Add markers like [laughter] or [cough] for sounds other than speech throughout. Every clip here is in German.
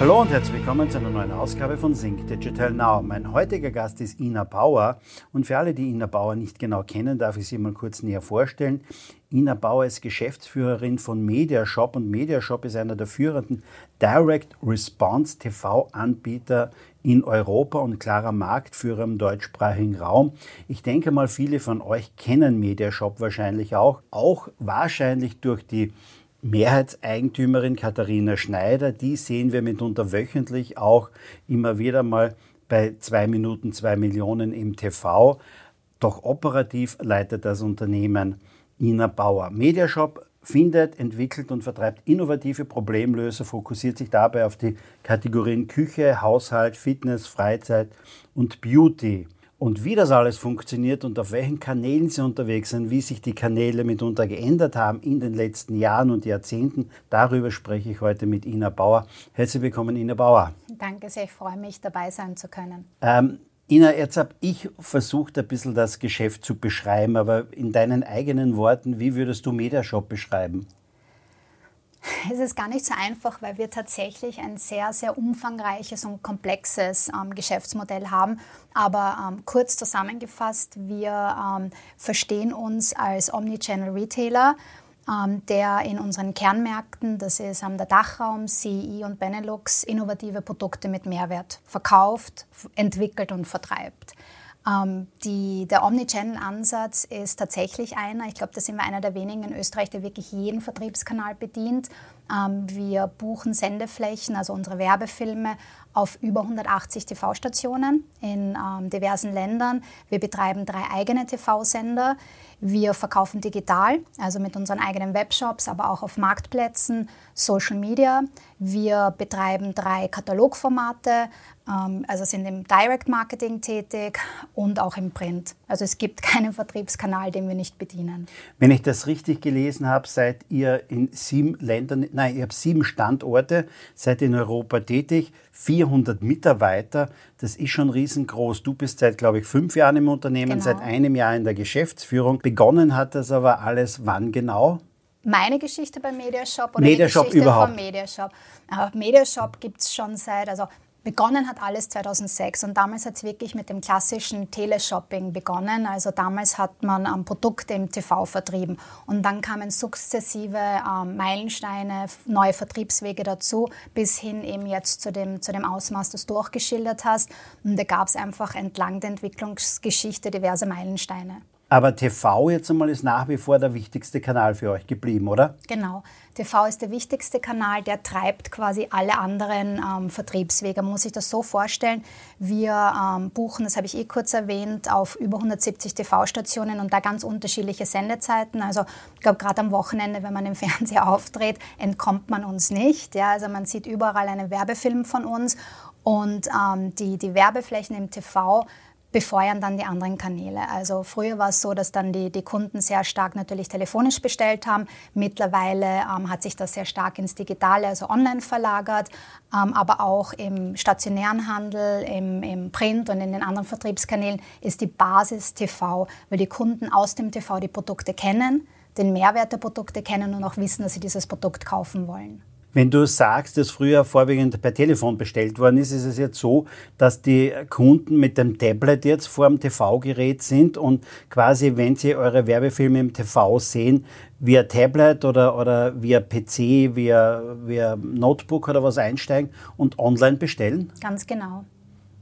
Hallo und herzlich willkommen zu einer neuen Ausgabe von Sync Digital Now. Mein heutiger Gast ist Ina Bauer und für alle, die Ina Bauer nicht genau kennen, darf ich sie mal kurz näher vorstellen. Ina Bauer ist Geschäftsführerin von Mediashop und Mediashop ist einer der führenden Direct Response TV-Anbieter in Europa und klarer Marktführer im deutschsprachigen Raum. Ich denke mal, viele von euch kennen Mediashop wahrscheinlich auch, auch wahrscheinlich durch die Mehrheitseigentümerin Katharina Schneider, die sehen wir mitunter wöchentlich auch immer wieder mal bei zwei Minuten zwei Millionen im TV. Doch operativ leitet das Unternehmen Ina Bauer. Mediashop findet, entwickelt und vertreibt innovative Problemlöser, fokussiert sich dabei auf die Kategorien Küche, Haushalt, Fitness, Freizeit und Beauty. Und wie das alles funktioniert und auf welchen Kanälen sie unterwegs sind, wie sich die Kanäle mitunter geändert haben in den letzten Jahren und Jahrzehnten, darüber spreche ich heute mit Ina Bauer. Herzlich willkommen, Ina Bauer. Danke sehr, ich freue mich, dabei sein zu können. Ähm, Ina, jetzt habe ich versucht, ein bisschen das Geschäft zu beschreiben, aber in deinen eigenen Worten, wie würdest du Mediashop beschreiben? Es ist gar nicht so einfach, weil wir tatsächlich ein sehr, sehr umfangreiches und komplexes ähm, Geschäftsmodell haben. Aber ähm, kurz zusammengefasst, wir ähm, verstehen uns als Omnichannel Retailer, ähm, der in unseren Kernmärkten, das ist ähm, der Dachraum, CEI und Benelux, innovative Produkte mit Mehrwert verkauft, entwickelt und vertreibt. Ähm, die, der Omnichannel-Ansatz ist tatsächlich einer. Ich glaube, da sind wir einer der wenigen in Österreich, der wirklich jeden Vertriebskanal bedient. Ähm, wir buchen Sendeflächen, also unsere Werbefilme, auf über 180 TV-Stationen in ähm, diversen Ländern. Wir betreiben drei eigene TV-Sender. Wir verkaufen digital, also mit unseren eigenen Webshops, aber auch auf Marktplätzen, Social Media. Wir betreiben drei Katalogformate, also sind im Direct Marketing tätig und auch im Print. Also es gibt keinen Vertriebskanal, den wir nicht bedienen. Wenn ich das richtig gelesen habe, seid ihr in sieben Ländern, nein, ihr habt sieben Standorte, seid in Europa tätig, 400 Mitarbeiter, das ist schon riesengroß. Du bist seit, glaube ich, fünf Jahren im Unternehmen, genau. seit einem Jahr in der Geschäftsführung. Begonnen hat das aber alles wann genau? meine Geschichte bei Mediashop oder Mediashop die Geschichte überhaupt. von Mediashop. Mediashop gibt es schon seit, also Begonnen hat alles 2006 und damals hat es wirklich mit dem klassischen Teleshopping begonnen. Also damals hat man ähm, Produkte im TV vertrieben und dann kamen sukzessive ähm, Meilensteine, neue Vertriebswege dazu, bis hin eben jetzt zu dem, zu dem Ausmaß, das du auch geschildert hast. Und da gab es einfach entlang der Entwicklungsgeschichte diverse Meilensteine. Aber TV jetzt einmal ist nach wie vor der wichtigste Kanal für euch geblieben, oder? Genau. TV ist der wichtigste Kanal, der treibt quasi alle anderen ähm, Vertriebswege. Man muss sich das so vorstellen, wir ähm, buchen, das habe ich eh kurz erwähnt, auf über 170 TV-Stationen und da ganz unterschiedliche Sendezeiten. Also ich glaube, gerade am Wochenende, wenn man im [laughs] Fernseher auftritt, entkommt man uns nicht. Ja? Also man sieht überall einen Werbefilm von uns und ähm, die, die Werbeflächen im TV befeuern dann die anderen Kanäle. Also früher war es so, dass dann die, die Kunden sehr stark natürlich telefonisch bestellt haben. Mittlerweile ähm, hat sich das sehr stark ins Digitale, also online verlagert, ähm, aber auch im stationären Handel, im, im Print und in den anderen Vertriebskanälen ist die Basis TV, weil die Kunden aus dem TV die Produkte kennen, den Mehrwert der Produkte kennen und auch wissen, dass sie dieses Produkt kaufen wollen. Wenn du sagst, dass früher vorwiegend per Telefon bestellt worden ist, ist es jetzt so, dass die Kunden mit dem Tablet jetzt vor dem TV-Gerät sind und quasi, wenn sie eure Werbefilme im TV sehen, via Tablet oder, oder via PC, via, via Notebook oder was einsteigen und online bestellen? Ganz genau.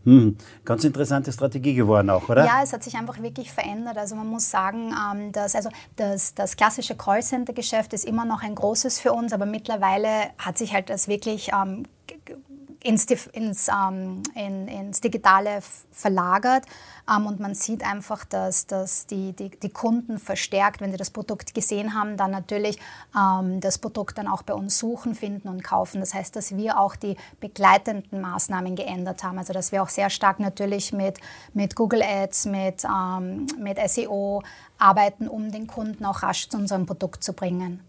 Hm, ganz interessante Strategie geworden auch, oder? Ja, es hat sich einfach wirklich verändert. Also man muss sagen, ähm, dass also das, das klassische Callcenter-Geschäft ist immer noch ein großes für uns, aber mittlerweile hat sich halt das wirklich ähm, ins, ins, ähm, in, ins Digitale verlagert. Ähm, und man sieht einfach, dass, dass die, die, die, Kunden verstärkt, wenn sie das Produkt gesehen haben, dann natürlich ähm, das Produkt dann auch bei uns suchen, finden und kaufen. Das heißt, dass wir auch die begleitenden Maßnahmen geändert haben. Also dass wir auch sehr stark natürlich mit, mit Google Ads, mit, ähm, mit SEO arbeiten, um den Kunden auch rasch zu unserem Produkt zu bringen.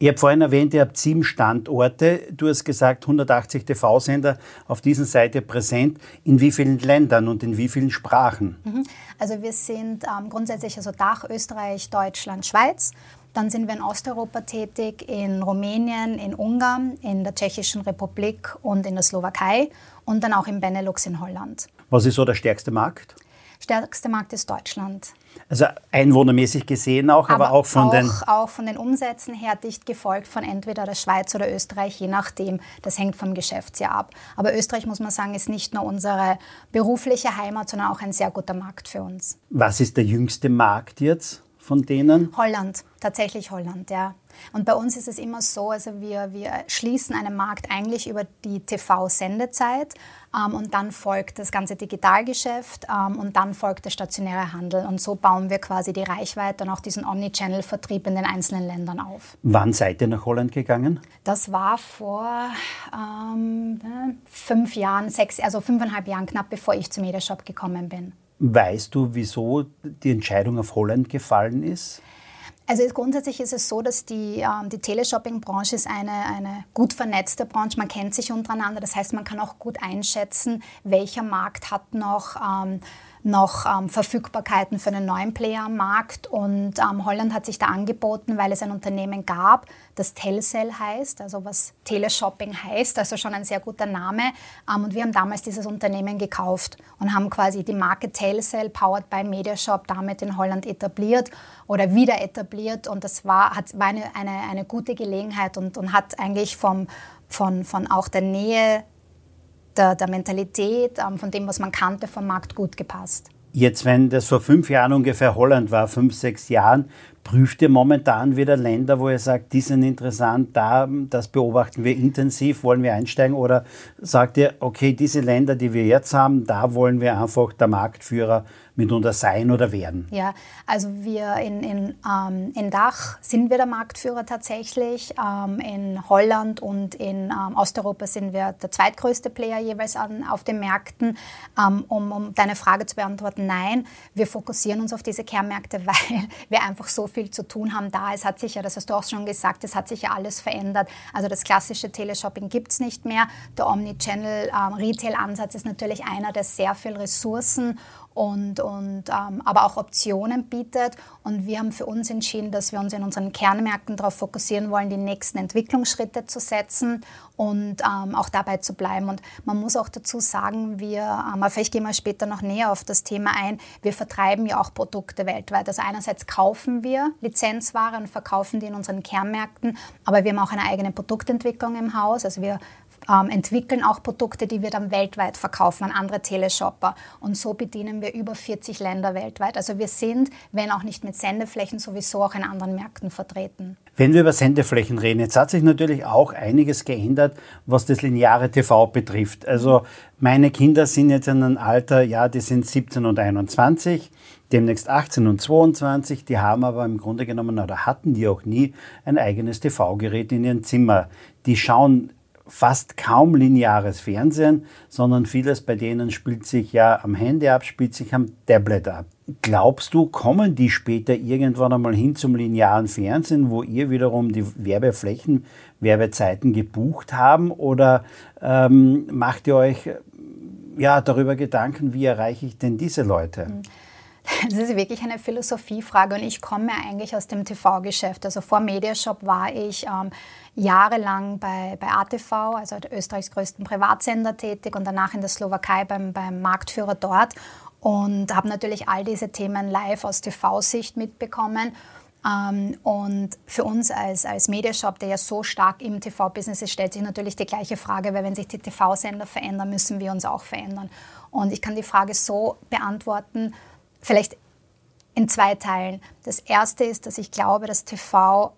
Ich habe vorhin erwähnt, ihr habt sieben Standorte. Du hast gesagt, 180 TV-Sender auf dieser Seite präsent. In wie vielen Ländern und in wie vielen Sprachen? Mhm. Also wir sind ähm, grundsätzlich also Dach, Österreich, Deutschland, Schweiz. Dann sind wir in Osteuropa tätig, in Rumänien, in Ungarn, in der Tschechischen Republik und in der Slowakei und dann auch im Benelux in Holland. Was ist so der stärkste Markt? Stärkste Markt ist Deutschland. Also einwohnermäßig gesehen auch, aber, aber auch von auch, den... Auch von den Umsätzen her dicht gefolgt von entweder der Schweiz oder Österreich, je nachdem. Das hängt vom Geschäftsjahr ab. Aber Österreich, muss man sagen, ist nicht nur unsere berufliche Heimat, sondern auch ein sehr guter Markt für uns. Was ist der jüngste Markt jetzt von denen? Holland, tatsächlich Holland, ja. Und bei uns ist es immer so, also wir, wir schließen einen Markt eigentlich über die TV-Sendezeit und dann folgt das ganze Digitalgeschäft ähm, und dann folgt der stationäre Handel. Und so bauen wir quasi die Reichweite und auch diesen Omnichannel-Vertrieb in den einzelnen Ländern auf. Wann seid ihr nach Holland gegangen? Das war vor ähm, fünf Jahren, sechs, also fünfeinhalb Jahren, knapp bevor ich zum Mediashop gekommen bin. Weißt du, wieso die Entscheidung auf Holland gefallen ist? Also grundsätzlich ist es so, dass die, ähm, die Teleshopping-Branche ist eine, eine gut vernetzte Branche. Man kennt sich untereinander. Das heißt, man kann auch gut einschätzen, welcher Markt hat noch ähm, noch ähm, Verfügbarkeiten für einen neuen Player am Markt. Und ähm, Holland hat sich da angeboten, weil es ein Unternehmen gab, das Telcel heißt, also was Teleshopping heißt, also schon ein sehr guter Name. Ähm, und wir haben damals dieses Unternehmen gekauft und haben quasi die Marke Telcel, powered by Mediashop, damit in Holland etabliert oder wieder etabliert. Und das war, hat, war eine, eine, eine gute Gelegenheit und, und hat eigentlich vom, von, von auch der Nähe der, der Mentalität, ähm, von dem, was man kannte vom Markt, gut gepasst. Jetzt, wenn das vor fünf Jahren ungefähr Holland war, fünf, sechs Jahren, prüft ihr momentan wieder Länder, wo ihr sagt, die sind interessant, da, das beobachten wir intensiv, wollen wir einsteigen? Oder sagt ihr, okay, diese Länder, die wir jetzt haben, da wollen wir einfach der Marktführer mitunter sein oder werden? Ja, also wir in, in, ähm, in Dach sind wir der Marktführer tatsächlich. Ähm, in Holland und in ähm, Osteuropa sind wir der zweitgrößte Player jeweils an, auf den Märkten. Ähm, um, um deine Frage zu beantworten, nein, wir fokussieren uns auf diese Kernmärkte, [laughs] weil wir einfach so viel zu tun haben da. Es hat sich ja, das hast du auch schon gesagt, es hat sich ja alles verändert. Also das klassische Teleshopping gibt es nicht mehr. Der Omnichannel-Retail-Ansatz ähm, ist natürlich einer, der sehr viel Ressourcen und, und ähm, aber auch Optionen bietet. Und wir haben für uns entschieden, dass wir uns in unseren Kernmärkten darauf fokussieren wollen, die nächsten Entwicklungsschritte zu setzen und ähm, auch dabei zu bleiben. Und man muss auch dazu sagen, wir, ähm, vielleicht gehen wir später noch näher auf das Thema ein, wir vertreiben ja auch Produkte weltweit. Also einerseits kaufen wir Lizenzware und verkaufen die in unseren Kernmärkten, aber wir haben auch eine eigene Produktentwicklung im Haus. Also wir ähm, entwickeln auch Produkte, die wir dann weltweit verkaufen an andere Teleshopper. Und so bedienen wir über 40 Länder weltweit. Also wir sind, wenn auch nicht mit Sendeflächen, sowieso auch in anderen Märkten vertreten. Wenn wir über Sendeflächen reden, jetzt hat sich natürlich auch einiges geändert, was das lineare TV betrifft. Also meine Kinder sind jetzt in einem Alter, ja, die sind 17 und 21 demnächst 18 und 22, die haben aber im Grunde genommen oder hatten die auch nie ein eigenes TV-Gerät in ihrem Zimmer. Die schauen fast kaum lineares Fernsehen, sondern vieles bei denen spielt sich ja am Handy ab, spielt sich am Tablet ab. Glaubst du, kommen die später irgendwann einmal hin zum linearen Fernsehen, wo ihr wiederum die Werbeflächen, Werbezeiten gebucht haben? Oder ähm, macht ihr euch ja, darüber Gedanken, wie erreiche ich denn diese Leute? Mhm. Das ist wirklich eine Philosophiefrage und ich komme eigentlich aus dem TV-Geschäft. Also vor Mediashop war ich ähm, jahrelang bei, bei ATV, also Österreichs größten Privatsender, tätig und danach in der Slowakei beim, beim Marktführer dort und habe natürlich all diese Themen live aus TV-Sicht mitbekommen. Ähm, und für uns als, als Mediashop, der ja so stark im TV-Business ist, stellt sich natürlich die gleiche Frage, weil wenn sich die TV-Sender verändern, müssen wir uns auch verändern. Und ich kann die Frage so beantworten, vielleicht in zwei Teilen. Das erste ist, dass ich glaube, dass TV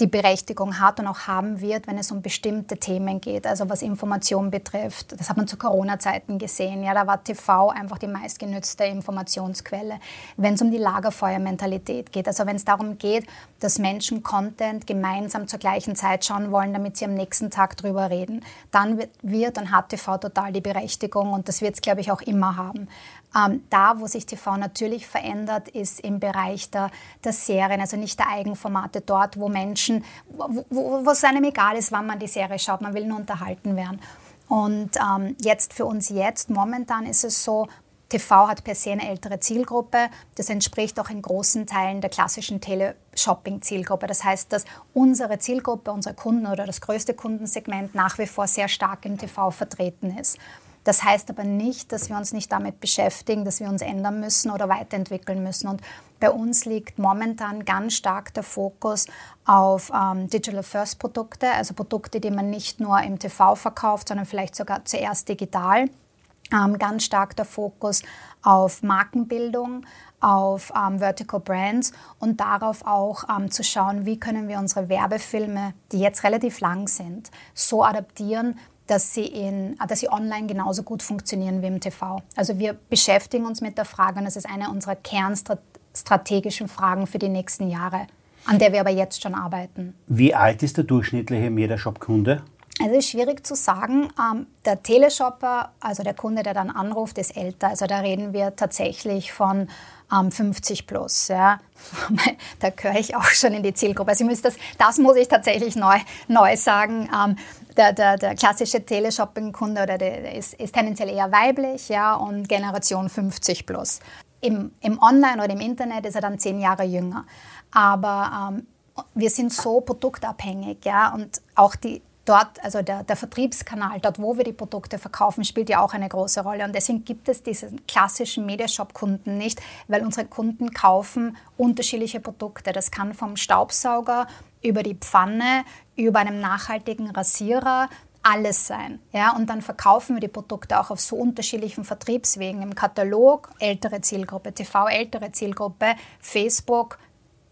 die Berechtigung hat und auch haben wird, wenn es um bestimmte Themen geht, also was Information betrifft. Das hat man zu Corona-Zeiten gesehen. Ja, da war TV einfach die meistgenützte Informationsquelle. Wenn es um die Lagerfeuermentalität geht, also wenn es darum geht, dass Menschen Content gemeinsam zur gleichen Zeit schauen wollen, damit sie am nächsten Tag drüber reden, dann wird, wird und hat TV total die Berechtigung und das wird es, glaube ich, auch immer haben. Ähm, da, wo sich TV natürlich verändert, ist im Bereich der, der Serien, also nicht der Eigenformate, dort, wo Menschen, wo, wo, wo es einem egal ist, wann man die Serie schaut, man will nur unterhalten werden. Und ähm, jetzt für uns jetzt, momentan ist es so, TV hat per se eine ältere Zielgruppe. Das entspricht auch in großen Teilen der klassischen Teleshopping-Zielgruppe. Das heißt, dass unsere Zielgruppe, unsere Kunden oder das größte Kundensegment nach wie vor sehr stark im TV vertreten ist. Das heißt aber nicht, dass wir uns nicht damit beschäftigen, dass wir uns ändern müssen oder weiterentwickeln müssen. Und bei uns liegt momentan ganz stark der Fokus auf ähm, Digital First Produkte, also Produkte, die man nicht nur im TV verkauft, sondern vielleicht sogar zuerst digital ähm, ganz stark der Fokus auf Markenbildung, auf ähm, Vertical Brands und darauf auch ähm, zu schauen, wie können wir unsere Werbefilme, die jetzt relativ lang sind, so adaptieren, dass sie, in, dass sie online genauso gut funktionieren wie im TV. Also wir beschäftigen uns mit der Frage und das ist eine unserer kernstrategischen Fragen für die nächsten Jahre, an der wir aber jetzt schon arbeiten. Wie alt ist der durchschnittliche Mediashop-Kunde? Also ist schwierig zu sagen. Ähm, der Teleshopper, also der Kunde, der dann anruft, ist älter. Also da reden wir tatsächlich von ähm, 50 plus. Ja. [laughs] da gehöre ich auch schon in die Zielgruppe. Also das, das muss ich tatsächlich neu, neu sagen. Der, der, der, klassische Teleshopping-Kunde oder der ist, ist, tendenziell eher weiblich ja, und Generation 50 plus. Im, Im Online oder im Internet ist er dann zehn Jahre jünger. Aber ähm, wir sind so produktabhängig ja, und auch die dort, also der, der, Vertriebskanal, dort, wo wir die Produkte verkaufen, spielt ja auch eine große Rolle. Und deswegen gibt es diesen klassischen Mediashop-Kunden nicht, weil unsere Kunden kaufen unterschiedliche Produkte. Das kann vom Staubsauger über die Pfanne, über einen nachhaltigen Rasierer, alles sein. Ja? Und dann verkaufen wir die Produkte auch auf so unterschiedlichen Vertriebswegen. Im Katalog ältere Zielgruppe, TV ältere Zielgruppe, Facebook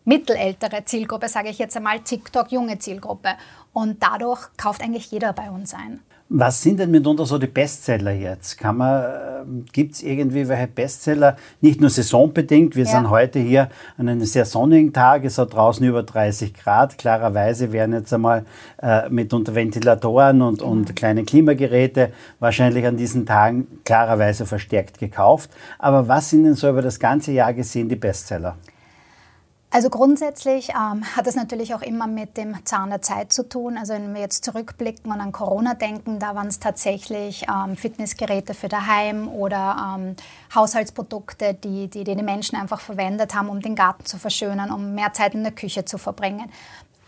mittelältere Zielgruppe, sage ich jetzt einmal, TikTok junge Zielgruppe. Und dadurch kauft eigentlich jeder bei uns ein. Was sind denn mitunter so die Bestseller jetzt? Ähm, Gibt es irgendwie welche Bestseller, nicht nur saisonbedingt? Wir ja. sind heute hier an einem sehr sonnigen Tag, es hat draußen über 30 Grad. Klarerweise werden jetzt einmal äh, mitunter Ventilatoren und, genau. und kleine Klimageräte wahrscheinlich an diesen Tagen klarerweise verstärkt gekauft. Aber was sind denn so über das ganze Jahr gesehen die Bestseller? Also grundsätzlich ähm, hat es natürlich auch immer mit dem Zahn der Zeit zu tun. Also wenn wir jetzt zurückblicken und an Corona denken, da waren es tatsächlich ähm, Fitnessgeräte für daheim oder ähm, Haushaltsprodukte, die, die die Menschen einfach verwendet haben, um den Garten zu verschönern, um mehr Zeit in der Küche zu verbringen.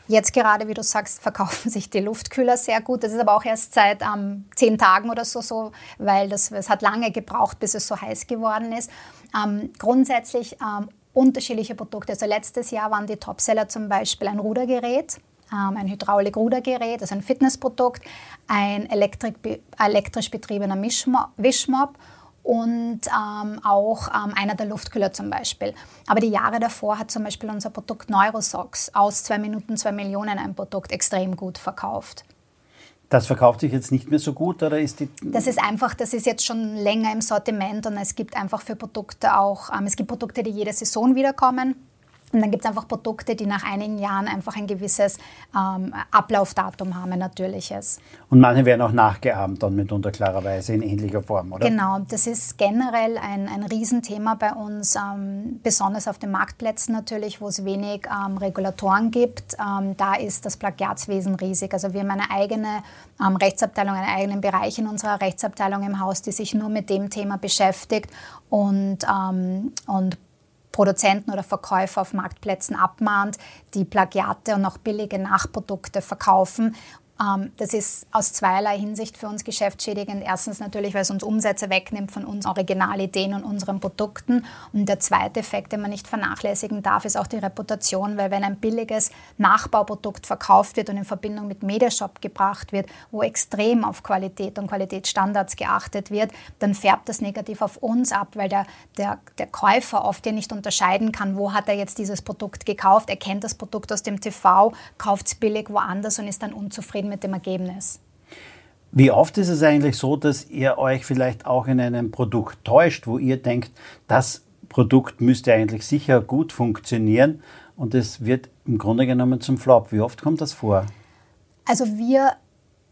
Jetzt gerade, wie du sagst, verkaufen [laughs] sich die Luftkühler sehr gut. Das ist aber auch erst seit ähm, zehn Tagen oder so so, weil das, es hat lange gebraucht, bis es so heiß geworden ist. Ähm, grundsätzlich ähm, unterschiedliche Produkte. Also letztes Jahr waren die Topseller zum Beispiel ein Rudergerät, ähm, ein Hydraulik-Rudergerät, also ein Fitnessprodukt, ein elektrisch betriebener Wischmob und ähm, auch ähm, einer der Luftkühler zum Beispiel. Aber die Jahre davor hat zum Beispiel unser Produkt Neurosox aus 2 Minuten 2 Millionen ein Produkt extrem gut verkauft. Das verkauft sich jetzt nicht mehr so gut oder ist die? Das ist einfach, das ist jetzt schon länger im Sortiment und es gibt einfach für Produkte auch, ähm, es gibt Produkte, die jede Saison wiederkommen. Und dann gibt es einfach Produkte, die nach einigen Jahren einfach ein gewisses ähm, Ablaufdatum haben, ein natürliches. Und manche werden auch nachgeahmt dann mitunter klarerweise in ähnlicher Form, oder? Genau, das ist generell ein, ein Riesenthema bei uns, ähm, besonders auf den Marktplätzen natürlich, wo es wenig ähm, Regulatoren gibt. Ähm, da ist das Plagiatswesen riesig. Also wir haben eine eigene ähm, Rechtsabteilung, einen eigenen Bereich in unserer Rechtsabteilung im Haus, die sich nur mit dem Thema beschäftigt und, ähm, und Produzenten oder Verkäufer auf Marktplätzen abmahnt, die Plagiate und auch billige Nachprodukte verkaufen das ist aus zweierlei Hinsicht für uns geschäftsschädigend. Erstens natürlich, weil es uns Umsätze wegnimmt von unseren Originalideen und unseren Produkten. Und der zweite Effekt, den man nicht vernachlässigen darf, ist auch die Reputation, weil wenn ein billiges Nachbauprodukt verkauft wird und in Verbindung mit Mediashop gebracht wird, wo extrem auf Qualität und Qualitätsstandards geachtet wird, dann färbt das negativ auf uns ab, weil der, der, der Käufer oft ja nicht unterscheiden kann, wo hat er jetzt dieses Produkt gekauft. Er kennt das Produkt aus dem TV, kauft es billig woanders und ist dann unzufrieden zufrieden mit dem Ergebnis. Wie oft ist es eigentlich so, dass ihr euch vielleicht auch in einem Produkt täuscht, wo ihr denkt, das Produkt müsste eigentlich sicher gut funktionieren und es wird im Grunde genommen zum Flop? Wie oft kommt das vor? Also wir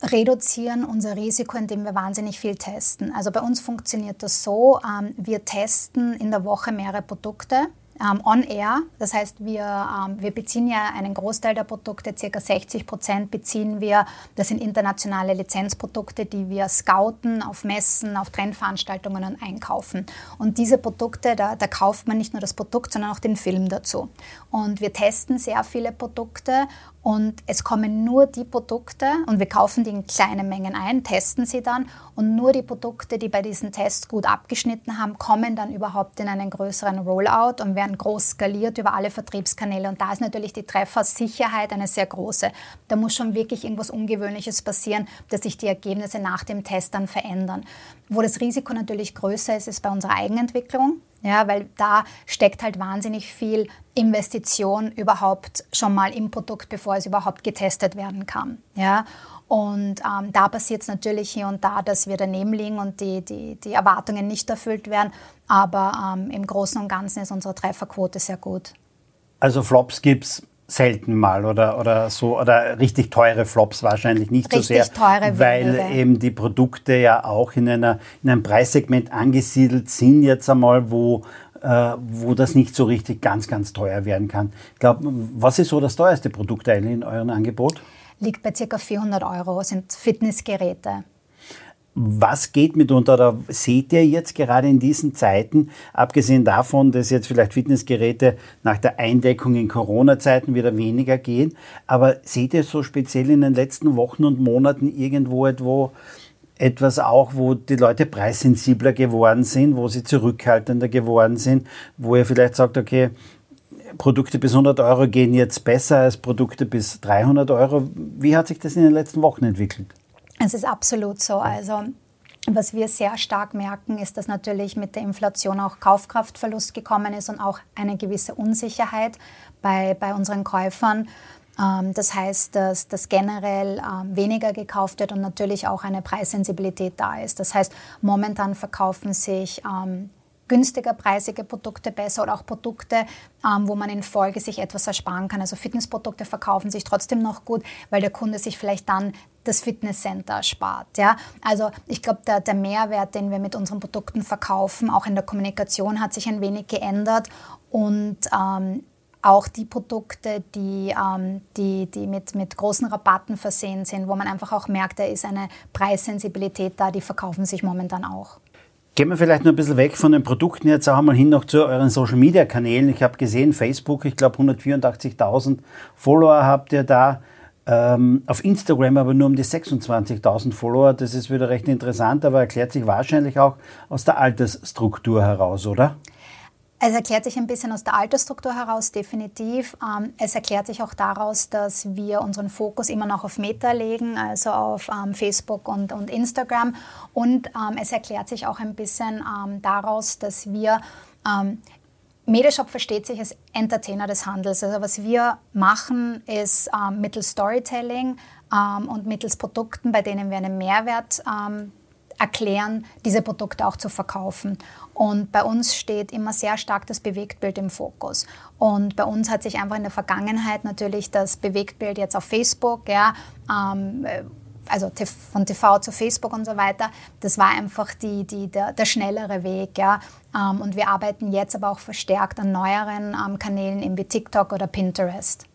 reduzieren unser Risiko, indem wir wahnsinnig viel testen. Also bei uns funktioniert das so, ähm, wir testen in der Woche mehrere Produkte ähm, on air. Das heißt, wir, ähm, wir beziehen ja einen Großteil der Produkte, circa 60 Prozent beziehen wir. Das sind internationale Lizenzprodukte, die wir scouten auf Messen, auf Trendveranstaltungen und einkaufen. Und diese Produkte, da, da kauft man nicht nur das Produkt, sondern auch den Film dazu. Und wir testen sehr viele Produkte und es kommen nur die Produkte, und wir kaufen die in kleinen Mengen ein, testen sie dann, und nur die Produkte, die bei diesen Tests gut abgeschnitten haben, kommen dann überhaupt in einen größeren Rollout und werden groß skaliert über alle Vertriebskanäle. Und da ist natürlich die Treffersicherheit eine sehr große. Da muss schon wirklich irgendwas Ungewöhnliches passieren, dass sich die Ergebnisse nach dem Test dann verändern. Wo das Risiko natürlich größer ist, ist bei unserer Eigenentwicklung. Ja, weil da steckt halt wahnsinnig viel Investition überhaupt schon mal im Produkt, bevor es überhaupt getestet werden kann. Ja, und ähm, da passiert es natürlich hier und da, dass wir daneben liegen und die, die, die Erwartungen nicht erfüllt werden. Aber ähm, im Großen und Ganzen ist unsere Trefferquote sehr gut. Also Flops gibt es selten mal oder, oder so oder richtig teure Flops wahrscheinlich nicht richtig so sehr, teure weil eben die Produkte ja auch in, einer, in einem Preissegment angesiedelt sind jetzt einmal, wo äh, wo das nicht so richtig ganz, ganz teuer werden kann. Ich glaube, was ist so das teuerste Produkt eigentlich in eurem Angebot? Liegt bei ca. 400 Euro, sind Fitnessgeräte. Was geht mitunter oder seht ihr jetzt gerade in diesen Zeiten, abgesehen davon, dass jetzt vielleicht Fitnessgeräte nach der Eindeckung in Corona-Zeiten wieder weniger gehen, aber seht ihr so speziell in den letzten Wochen und Monaten irgendwo etwo etwas auch, wo die Leute preissensibler geworden sind, wo sie zurückhaltender geworden sind, wo ihr vielleicht sagt, okay, Produkte bis 100 Euro gehen jetzt besser als Produkte bis 300 Euro. Wie hat sich das in den letzten Wochen entwickelt? Es ist absolut so. Also was wir sehr stark merken, ist, dass natürlich mit der Inflation auch Kaufkraftverlust gekommen ist und auch eine gewisse Unsicherheit bei, bei unseren Käufern. Ähm, das heißt, dass, dass generell ähm, weniger gekauft wird und natürlich auch eine Preissensibilität da ist. Das heißt, momentan verkaufen sich ähm, günstiger preisige Produkte besser oder auch Produkte, ähm, wo man in Folge sich etwas ersparen kann. Also Fitnessprodukte verkaufen sich trotzdem noch gut, weil der Kunde sich vielleicht dann das Fitnesscenter spart. Ja? Also ich glaube, der, der Mehrwert, den wir mit unseren Produkten verkaufen, auch in der Kommunikation, hat sich ein wenig geändert und ähm, auch die Produkte, die, ähm, die, die mit, mit großen Rabatten versehen sind, wo man einfach auch merkt, da ist eine Preissensibilität da, die verkaufen sich momentan auch. Gehen wir vielleicht noch ein bisschen weg von den Produkten jetzt auch mal hin noch zu euren Social Media Kanälen. Ich habe gesehen, Facebook, ich glaube 184.000 Follower habt ihr da. Ähm, auf Instagram aber nur um die 26.000 Follower. Das ist wieder recht interessant, aber erklärt sich wahrscheinlich auch aus der Altersstruktur heraus, oder? Es erklärt sich ein bisschen aus der Altersstruktur heraus, definitiv. Ähm, es erklärt sich auch daraus, dass wir unseren Fokus immer noch auf Meta legen, also auf ähm, Facebook und, und Instagram. Und ähm, es erklärt sich auch ein bisschen daraus, dass wir Medishop versteht sich als Entertainer des Handels. Also was wir machen, ist mittels Storytelling und mittels Produkten, bei denen wir einen Mehrwert erklären, diese Produkte auch zu verkaufen. Und bei uns steht immer sehr stark das Bewegtbild im Fokus. Und bei uns hat sich einfach in der Vergangenheit natürlich das Bewegtbild jetzt auf Facebook, ja, ähm, also von TV zu Facebook und so weiter, das war einfach die, die, der, der schnellere Weg. Ja. Ähm, und wir arbeiten jetzt aber auch verstärkt an neueren ähm, Kanälen wie TikTok oder Pinterest.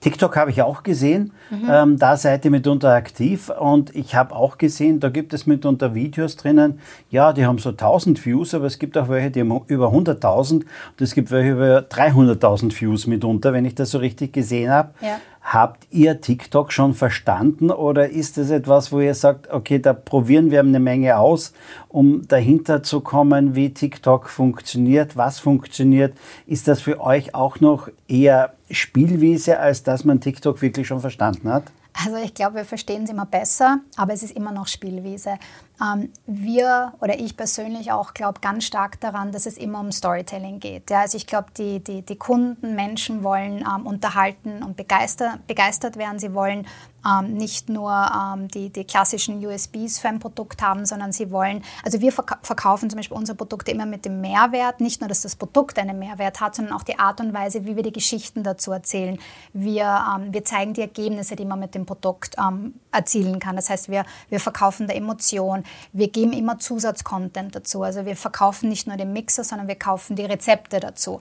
TikTok habe ich auch gesehen. Mhm. Ähm, da seid ihr mitunter aktiv und ich habe auch gesehen, da gibt es mitunter Videos drinnen. Ja, die haben so 1000 Views, aber es gibt auch welche, die haben über 100.000 und es gibt welche über 300.000 Views mitunter, wenn ich das so richtig gesehen habe. Ja. Habt ihr TikTok schon verstanden oder ist das etwas, wo ihr sagt, okay, da probieren wir eine Menge aus, um dahinter zu kommen, wie TikTok funktioniert, was funktioniert? Ist das für euch auch noch eher Spielwiese, als dass man TikTok wirklich schon verstanden hat? Also ich glaube, wir verstehen es immer besser, aber es ist immer noch Spielwiese. Ähm, wir oder ich persönlich auch glaube ganz stark daran, dass es immer um Storytelling geht. Ja, also ich glaube, die, die, die Kunden, Menschen wollen ähm, unterhalten und begeistert, begeistert werden. Sie wollen ähm, nicht nur ähm, die, die klassischen USBs für ein Produkt haben, sondern sie wollen, also wir verk verkaufen zum Beispiel unsere Produkte immer mit dem Mehrwert, nicht nur, dass das Produkt einen Mehrwert hat, sondern auch die Art und Weise, wie wir die Geschichten dazu erzählen. Wir, ähm, wir zeigen die Ergebnisse, die man mit dem Produkt ähm, erzielen kann. Das heißt, wir, wir verkaufen der Emotion, wir geben immer Zusatzcontent dazu. Also wir verkaufen nicht nur den Mixer, sondern wir kaufen die Rezepte dazu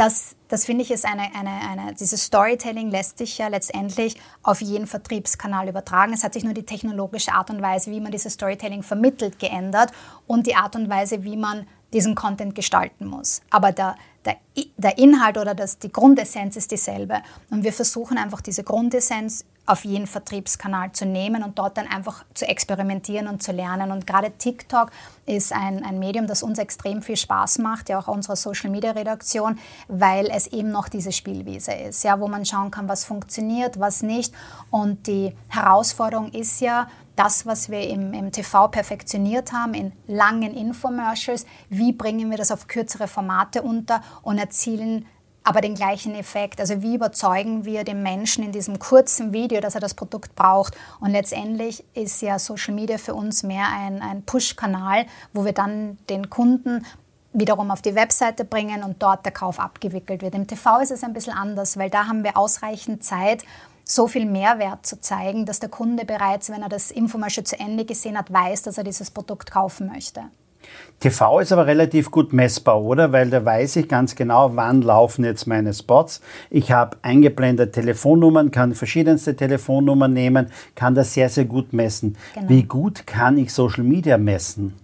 das, das finde ich ist eine, eine, eine, dieses Storytelling lässt sich ja letztendlich auf jeden Vertriebskanal übertragen. Es hat sich nur die technologische Art und Weise, wie man dieses Storytelling vermittelt, geändert und die Art und Weise, wie man diesen Content gestalten muss. Aber der, der, der Inhalt oder das, die Grundessenz ist dieselbe. Und wir versuchen einfach diese Grundessenz auf jeden Vertriebskanal zu nehmen und dort dann einfach zu experimentieren und zu lernen. Und gerade TikTok ist ein, ein Medium, das uns extrem viel Spaß macht, ja auch unserer Social Media Redaktion, weil es eben noch diese Spielwiese ist, ja, wo man schauen kann, was funktioniert, was nicht. Und die Herausforderung ist ja, das, was wir im, im, TV perfektioniert haben, in langen Infomercials, wie bringen wir das auf kürzere Formate unter und erzielen aber den gleichen Effekt. Also wie überzeugen wir den Menschen in diesem kurzen Video, dass er das Produkt braucht. Und letztendlich ist ja Social Media für uns mehr ein, ein Push-Kanal, wo wir dann den Kunden wiederum auf die Webseite bringen und dort der Kauf abgewickelt wird. Im TV ist es ein bisschen anders, weil da haben wir ausreichend Zeit, so viel Mehrwert zu zeigen, dass der Kunde bereits, wenn er das Infomarsche zu Ende gesehen hat, weiß, dass er dieses Produkt kaufen möchte. TV ist aber relativ gut messbar, oder? Weil da weiß ich ganz genau, wann laufen jetzt meine Spots. Ich habe eingeblendet Telefonnummern, kann verschiedenste Telefonnummern nehmen, kann das sehr, sehr gut messen. Genau. Wie gut kann ich Social Media messen?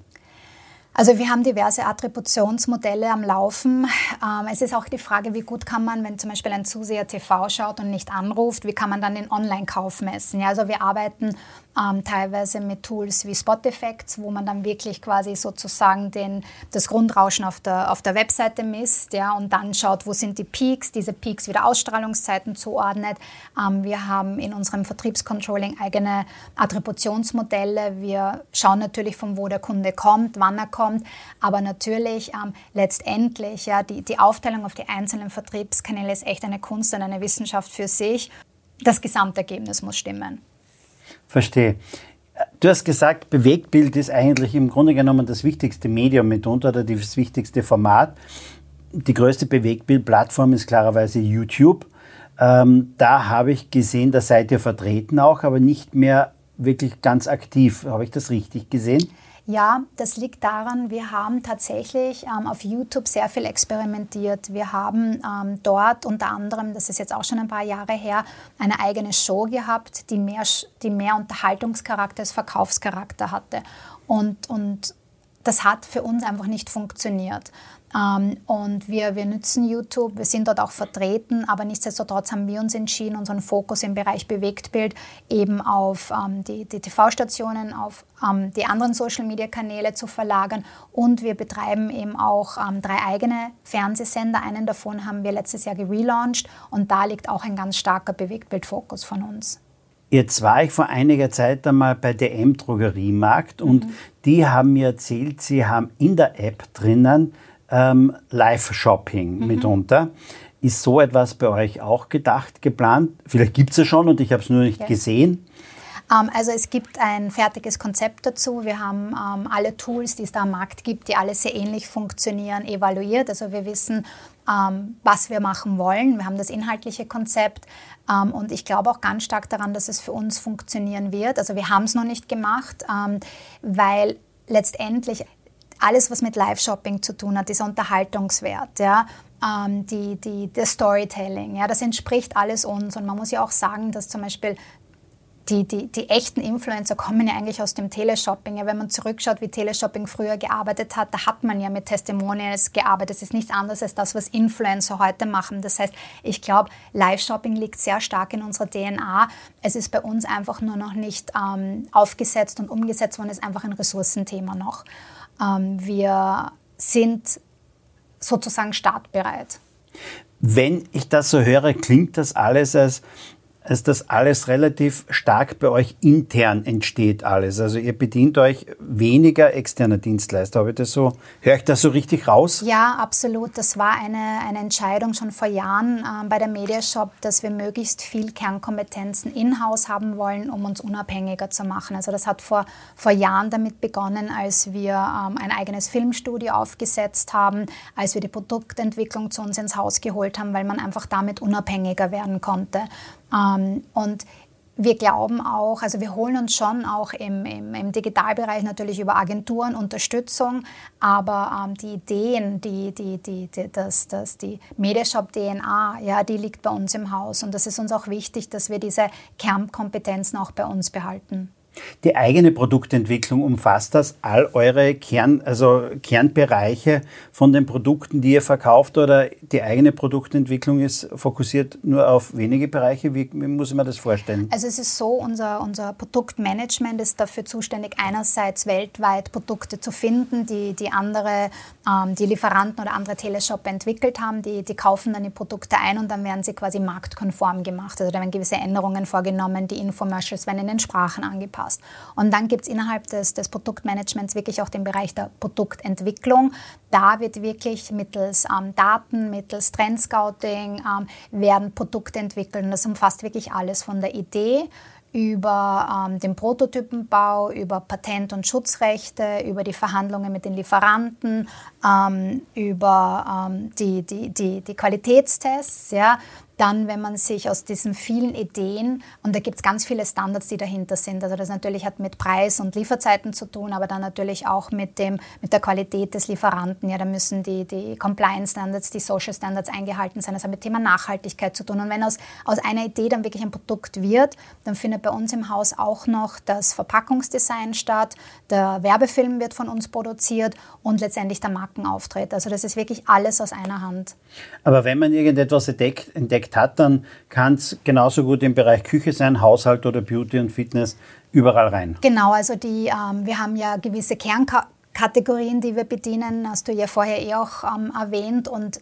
Also wir haben diverse Attributionsmodelle am Laufen. Ähm, es ist auch die Frage, wie gut kann man, wenn zum Beispiel ein Zuseher TV schaut und nicht anruft, wie kann man dann den Online-Kauf messen? Also wir arbeiten ähm, teilweise mit Tools wie Spot Effects, wo man dann wirklich quasi sozusagen den, das Grundrauschen auf der, auf der Webseite misst ja, und dann schaut, wo sind die Peaks, diese Peaks wieder Ausstrahlungszeiten zuordnet. Ähm, wir haben in unserem Vertriebscontrolling eigene Attributionsmodelle. Wir schauen natürlich, von wo der Kunde kommt, wann er kommt, aber natürlich ähm, letztendlich ja, die, die Aufteilung auf die einzelnen Vertriebskanäle ist echt eine Kunst und eine Wissenschaft für sich. Das Gesamtergebnis muss stimmen. Verstehe. Du hast gesagt, Bewegtbild ist eigentlich im Grunde genommen das wichtigste Medium mitunter oder das wichtigste Format. Die größte Bewegtbildplattform ist klarerweise YouTube. Ähm, da habe ich gesehen, da seid ihr vertreten auch, aber nicht mehr wirklich ganz aktiv. Habe ich das richtig gesehen? Ja, das liegt daran, wir haben tatsächlich ähm, auf YouTube sehr viel experimentiert. Wir haben ähm, dort unter anderem, das ist jetzt auch schon ein paar Jahre her, eine eigene Show gehabt, die mehr, die mehr Unterhaltungscharakter als Verkaufscharakter hatte. Und, und das hat für uns einfach nicht funktioniert. Ähm, und wir, wir nutzen YouTube, wir sind dort auch vertreten, aber nichtsdestotrotz haben wir uns entschieden, unseren Fokus im Bereich Bewegtbild eben auf ähm, die, die TV-Stationen, auf ähm, die anderen Social-Media-Kanäle zu verlagern. Und wir betreiben eben auch drei eigene Fernsehsender. Einen davon haben wir letztes Jahr gelauncht und da liegt auch ein ganz starker Bewegtbildfokus von uns. Jetzt war ich vor einiger Zeit einmal bei DM Drogeriemarkt und mhm. die haben mir erzählt, sie haben in der App drinnen ähm, Live-Shopping mhm. mitunter. Ist so etwas bei euch auch gedacht, geplant? Vielleicht gibt es es schon und ich habe es nur nicht ja. gesehen. Ähm, also es gibt ein fertiges Konzept dazu. Wir haben ähm, alle Tools, die es da am Markt gibt, die alle sehr ähnlich funktionieren, evaluiert. Also wir wissen, ähm, was wir machen wollen. Wir haben das inhaltliche Konzept ähm, und ich glaube auch ganz stark daran, dass es für uns funktionieren wird. Also wir haben es noch nicht gemacht, weil letztendlich alles, was mit Live-Shopping zu tun hat, dieser Unterhaltungswert, ja, ähm, die, die, der Storytelling, ja, das entspricht alles uns. Und man muss ja auch sagen, dass zum Beispiel die, die, die echten Influencer kommen ja eigentlich aus dem Teleshopping. Ja, wenn man zurückschaut, wie Teleshopping früher gearbeitet hat, da hat man ja mit Testimonials gearbeitet. Es ist nichts anderes als das, was Influencer heute machen. Das heißt, ich glaube, Live-Shopping liegt sehr stark in unserer DNA. Es ist bei uns einfach nur noch nicht ähm, aufgesetzt und umgesetzt worden. Es ist einfach ein Ressourcenthema noch. Ähm, wir sind sozusagen startbereit. Wenn ich das so höre, klingt das alles als dass das alles relativ stark bei euch intern entsteht alles. Also ihr bedient euch weniger externer Dienstleister. Habe ich das so, höre ich das so richtig raus? Ja, absolut. Das war eine, eine Entscheidung schon vor Jahren äh, bei der Mediashop, dass wir möglichst viel Kernkompetenzen in-house haben wollen, um uns unabhängiger zu machen. Also das hat vor, vor Jahren damit begonnen, als wir ähm, ein eigenes Filmstudio aufgesetzt haben, als wir die Produktentwicklung zu uns ins Haus geholt haben, weil man einfach damit unabhängiger werden konnte. Ähm, und wir glauben auch, also wir holen uns schon auch im, im, im Digitalbereich natürlich über Agenturen Unterstützung, aber ähm, die Ideen, die, die, die, die, das, das, die Mediashop-DNA, ja, die liegt bei uns im Haus. Und das ist uns auch wichtig, dass wir diese Kernkompetenzen auch bei uns behalten. Die eigene Produktentwicklung umfasst das all eure Kern, also Kernbereiche von den Produkten, die ihr verkauft oder die eigene Produktentwicklung ist fokussiert nur auf wenige Bereiche? Wie, wie muss man das vorstellen? Also es ist so, unser, unser Produktmanagement ist dafür zuständig, einerseits weltweit Produkte zu finden, die, die andere, die Lieferanten oder andere Teleshop entwickelt haben, die, die kaufen dann die Produkte ein und dann werden sie quasi marktkonform gemacht. Also da werden gewisse Änderungen vorgenommen, die Infomercials werden in den Sprachen angepasst passt. Und dann gibt es innerhalb des, des Produktmanagements wirklich auch den Bereich der Produktentwicklung. Da wird wirklich mittels ähm, Daten, mittels Trendscouting ähm, werden Produkte entwickelt. Und das umfasst wirklich alles von der Idee über ähm, den Prototypenbau, über Patent- und Schutzrechte, über die Verhandlungen mit den Lieferanten, ähm, über ähm, die, die, die, die Qualitätstests, ja, dann, wenn man sich aus diesen vielen Ideen, und da gibt es ganz viele Standards, die dahinter sind, also das natürlich hat mit Preis und Lieferzeiten zu tun, aber dann natürlich auch mit, dem, mit der Qualität des Lieferanten. Ja, da müssen die, die Compliance Standards, die Social Standards eingehalten sein. Das hat mit Thema Nachhaltigkeit zu tun. Und wenn aus, aus einer Idee dann wirklich ein Produkt wird, dann findet bei uns im Haus auch noch das Verpackungsdesign statt, der Werbefilm wird von uns produziert und letztendlich der Markenauftritt. Also das ist wirklich alles aus einer Hand. Aber wenn man irgendetwas entdeckt, entdeckt entdeckt hat, dann kann es genauso gut im Bereich Küche sein, Haushalt oder Beauty und Fitness überall rein. Genau, also die, ähm, wir haben ja gewisse Kernkategorien, die wir bedienen, hast du ja vorher eh auch ähm, erwähnt und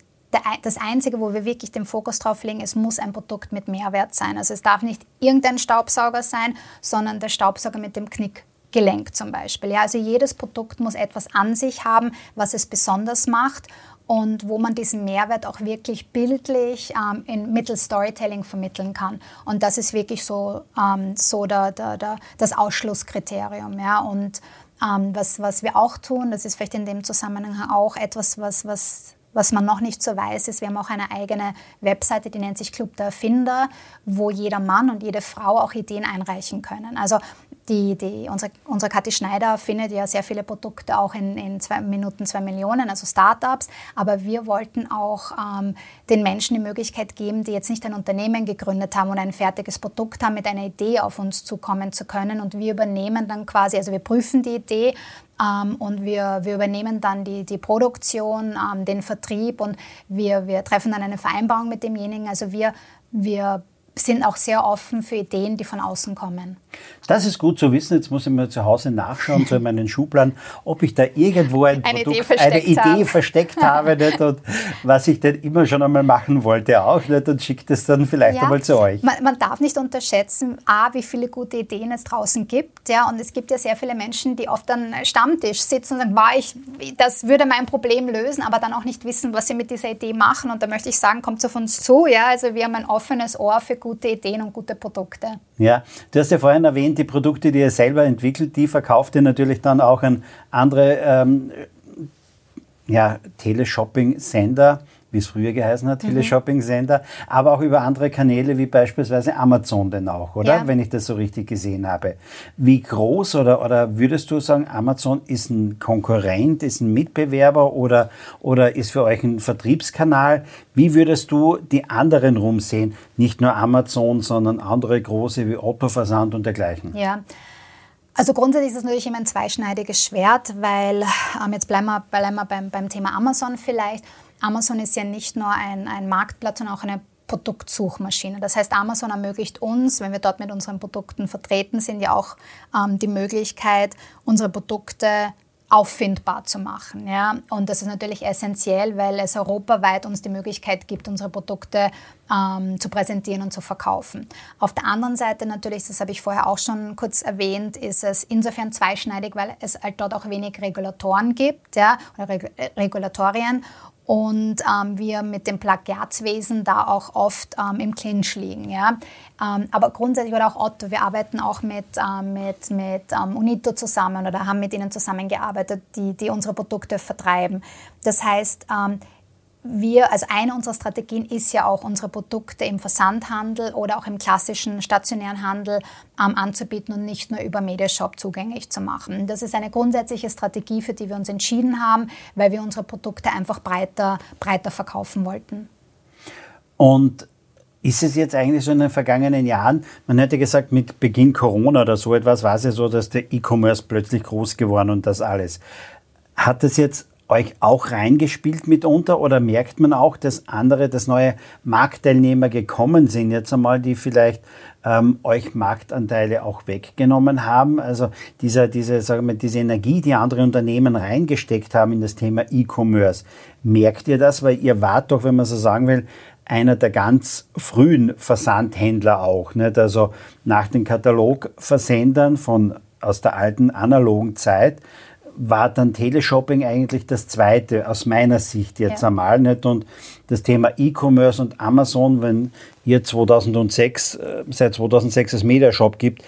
das Einzige, wo wir wirklich den Fokus drauf legen, es muss ein Produkt mit Mehrwert sein. Also es darf nicht irgendein Staubsauger sein, sondern der Staubsauger mit dem Knickgelenk zum Beispiel. Ja, also jedes Produkt muss etwas an sich haben, was es besonders macht und wo man diesen Mehrwert auch wirklich bildlich ähm, in mittels Storytelling vermitteln kann. Und das ist wirklich so, ähm, so der, der, der, das Ausschlusskriterium. Ja? Und ähm, was, was wir auch tun, das ist vielleicht in dem Zusammenhang auch etwas, was, was was man noch nicht so weiß, ist, wir haben auch eine eigene Webseite, die nennt sich Club der Erfinder, wo jeder Mann und jede Frau auch Ideen einreichen können. Also die, die, unsere, unsere Kathi Schneider findet ja sehr viele Produkte auch in, in zwei Minuten, zwei Millionen, also Startups. Aber wir wollten auch ähm, den Menschen die Möglichkeit geben, die jetzt nicht ein Unternehmen gegründet haben und ein fertiges Produkt haben, mit einer Idee auf uns zukommen zu können. Und wir übernehmen dann quasi, also wir prüfen die Idee, ähm, und wir, wir übernehmen dann die, die Produktion, ähm, den Vertrieb und wir, wir treffen dann eine Vereinbarung mit demjenigen. Also wir, wir sind auch sehr offen für Ideen, die von außen kommen. Das ist gut zu wissen. Jetzt muss ich mal zu Hause nachschauen, so [laughs] in meinen Schubladen, ob ich da irgendwo ein eine Produkt, Idee versteckt, eine Idee habe. versteckt [laughs] habe nicht, und was ich denn immer schon einmal machen wollte auch nicht, und schicke das dann vielleicht ja, einmal zu euch. Man, man, darf nicht unterschätzen, A, wie viele gute Ideen es draußen gibt. Ja, und es gibt ja sehr viele Menschen, die oft am Stammtisch sitzen und sagen, war ich, das würde mein Problem lösen, aber dann auch nicht wissen, was sie mit dieser Idee machen. Und da möchte ich sagen, kommt auf uns zu. Ja? Also wir haben ein offenes Ohr für gute Ideen und gute Produkte. Ja, du hast ja vorhin erwähnt, die Produkte, die ihr selber entwickelt, die verkauft ihr natürlich dann auch an andere ähm, ja, Teleshopping-Sender wie es früher geheißen hat, Teleshopping-Sender, aber auch über andere Kanäle wie beispielsweise Amazon denn auch, oder? Ja. Wenn ich das so richtig gesehen habe. Wie groß oder, oder würdest du sagen, Amazon ist ein Konkurrent, ist ein Mitbewerber oder, oder ist für euch ein Vertriebskanal? Wie würdest du die anderen rumsehen? Nicht nur Amazon, sondern andere große wie Otto Versand und dergleichen. Ja. Also grundsätzlich ist es natürlich immer ein zweischneidiges Schwert, weil ähm, jetzt bleiben wir, bleiben wir beim, beim Thema Amazon vielleicht. Amazon ist ja nicht nur ein, ein Marktplatz, sondern auch eine Produktsuchmaschine. Das heißt, Amazon ermöglicht uns, wenn wir dort mit unseren Produkten vertreten sind, ja auch ähm, die Möglichkeit, unsere Produkte auffindbar zu machen. Ja? Und das ist natürlich essentiell, weil es europaweit uns die Möglichkeit gibt, unsere Produkte ähm, zu präsentieren und zu verkaufen. Auf der anderen Seite natürlich, das habe ich vorher auch schon kurz erwähnt, ist es insofern zweischneidig, weil es halt dort auch wenig Regulatoren gibt ja, oder Reg Regulatorien und ähm, wir mit dem Plagiatswesen da auch oft ähm, im Clinch liegen. Ja? Ähm, aber grundsätzlich oder auch Otto, wir arbeiten auch mit, ähm, mit, mit ähm, Unito zusammen oder haben mit ihnen zusammengearbeitet, die, die unsere Produkte vertreiben. Das heißt, ähm, wir, also eine unserer Strategien ist ja auch, unsere Produkte im Versandhandel oder auch im klassischen stationären Handel ähm, anzubieten und nicht nur über Mediashop zugänglich zu machen. Das ist eine grundsätzliche Strategie, für die wir uns entschieden haben, weil wir unsere Produkte einfach breiter, breiter verkaufen wollten. Und ist es jetzt eigentlich so in den vergangenen Jahren, man hätte gesagt, mit Beginn Corona oder so etwas war es ja so, dass der E-Commerce plötzlich groß geworden und das alles. Hat es jetzt euch auch reingespielt mitunter oder merkt man auch, dass andere, dass neue Marktteilnehmer gekommen sind, jetzt einmal, die vielleicht ähm, euch Marktanteile auch weggenommen haben? Also dieser, diese, sagen wir, diese Energie, die andere Unternehmen reingesteckt haben in das Thema E-Commerce, merkt ihr das? Weil ihr wart doch, wenn man so sagen will, einer der ganz frühen Versandhändler auch. Nicht? Also nach den Katalogversendern von, aus der alten analogen Zeit war dann Teleshopping eigentlich das zweite aus meiner Sicht jetzt ja. einmal nicht. Und das Thema E-Commerce und Amazon, wenn ihr 2006, äh, seit 2006 das Mediashop gibt,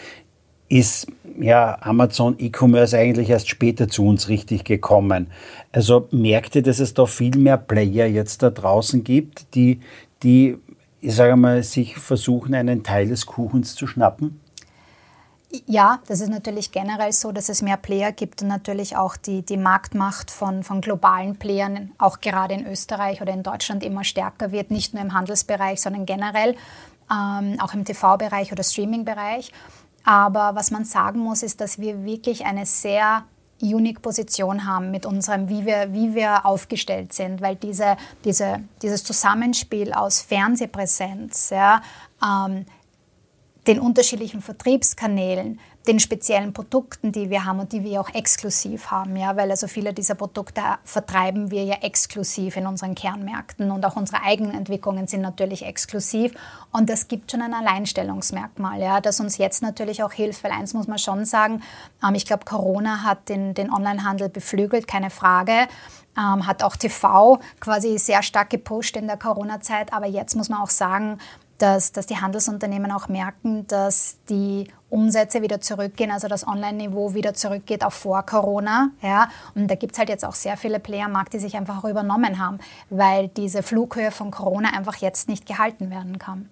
ist ja Amazon E-Commerce eigentlich erst später zu uns richtig gekommen. Also merkt ihr, dass es da viel mehr Player jetzt da draußen gibt, die, die ich sage mal, sich versuchen, einen Teil des Kuchens zu schnappen? Ja, das ist natürlich generell so, dass es mehr Player gibt und natürlich auch die, die Marktmacht von, von globalen Playern, auch gerade in Österreich oder in Deutschland immer stärker wird, nicht nur im Handelsbereich, sondern generell, ähm, auch im TV-Bereich oder Streaming-Bereich. Aber was man sagen muss, ist, dass wir wirklich eine sehr unique Position haben mit unserem, wie wir, wie wir aufgestellt sind, weil diese, diese, dieses Zusammenspiel aus Fernsehpräsenz, ja, ähm, den unterschiedlichen Vertriebskanälen, den speziellen Produkten, die wir haben und die wir auch exklusiv haben, ja, weil also viele dieser Produkte vertreiben wir ja exklusiv in unseren Kernmärkten und auch unsere eigenen Entwicklungen sind natürlich exklusiv und das gibt schon ein Alleinstellungsmerkmal, ja, das uns jetzt natürlich auch hilft, weil eins muss man schon sagen, ähm, ich glaube, Corona hat den, den Onlinehandel beflügelt, keine Frage, ähm, hat auch TV quasi sehr stark gepusht in der Corona-Zeit, aber jetzt muss man auch sagen, dass, dass die Handelsunternehmen auch merken, dass die Umsätze wieder zurückgehen, also das Online-Niveau wieder zurückgeht auf vor Corona. Ja? Und da gibt es halt jetzt auch sehr viele Player am Markt, die sich einfach auch übernommen haben, weil diese Flughöhe von Corona einfach jetzt nicht gehalten werden kann.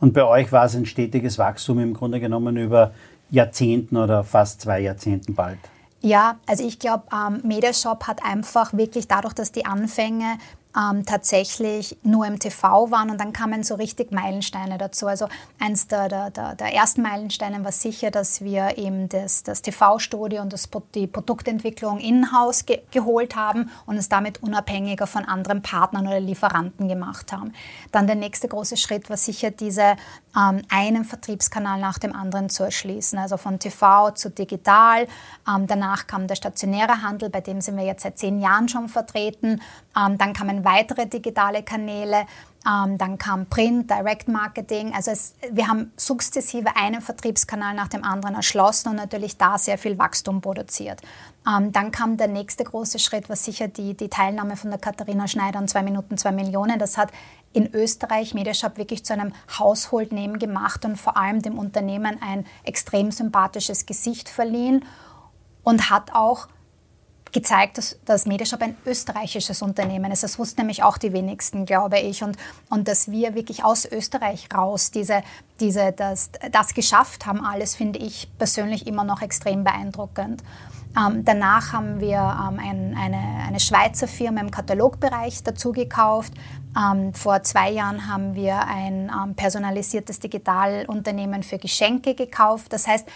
Und bei euch war es ein stetiges Wachstum im Grunde genommen über Jahrzehnten oder fast zwei Jahrzehnten bald. Ja, also ich glaube, ähm, Mediashop hat einfach wirklich dadurch, dass die Anfänge ähm, tatsächlich nur im TV waren und dann kamen so richtig Meilensteine dazu. Also eins der, der, der, der ersten Meilensteine war sicher, dass wir eben das, das TV-Studio und das, die Produktentwicklung in-house ge geholt haben und es damit unabhängiger von anderen Partnern oder Lieferanten gemacht haben. Dann der nächste große Schritt war sicher diese ähm, einen Vertriebskanal nach dem anderen zu erschließen, also von TV zu digital. Ähm, danach kam der stationäre Handel, bei dem sind wir jetzt seit zehn Jahren schon vertreten. Ähm, dann kamen weitere digitale Kanäle. Ähm, dann kam Print, Direct Marketing. Also es, wir haben sukzessive einen Vertriebskanal nach dem anderen erschlossen und natürlich da sehr viel Wachstum produziert. Ähm, dann kam der nächste große Schritt, was sicher die, die Teilnahme von der Katharina Schneider an 2 Minuten 2 Millionen. Das hat in Österreich Mediashop wirklich zu einem Household Name gemacht und vor allem dem Unternehmen ein extrem sympathisches Gesicht verliehen und hat auch gezeigt, dass, dass Mediashop ein österreichisches Unternehmen ist. Das wussten nämlich auch die wenigsten, glaube ich. Und, und dass wir wirklich aus Österreich raus diese, diese, das, das geschafft haben, alles finde ich persönlich immer noch extrem beeindruckend. Ähm, danach haben wir ähm, ein, eine, eine Schweizer Firma im Katalogbereich dazu gekauft. Ähm, vor zwei Jahren haben wir ein ähm, personalisiertes Digitalunternehmen für Geschenke gekauft. Das heißt,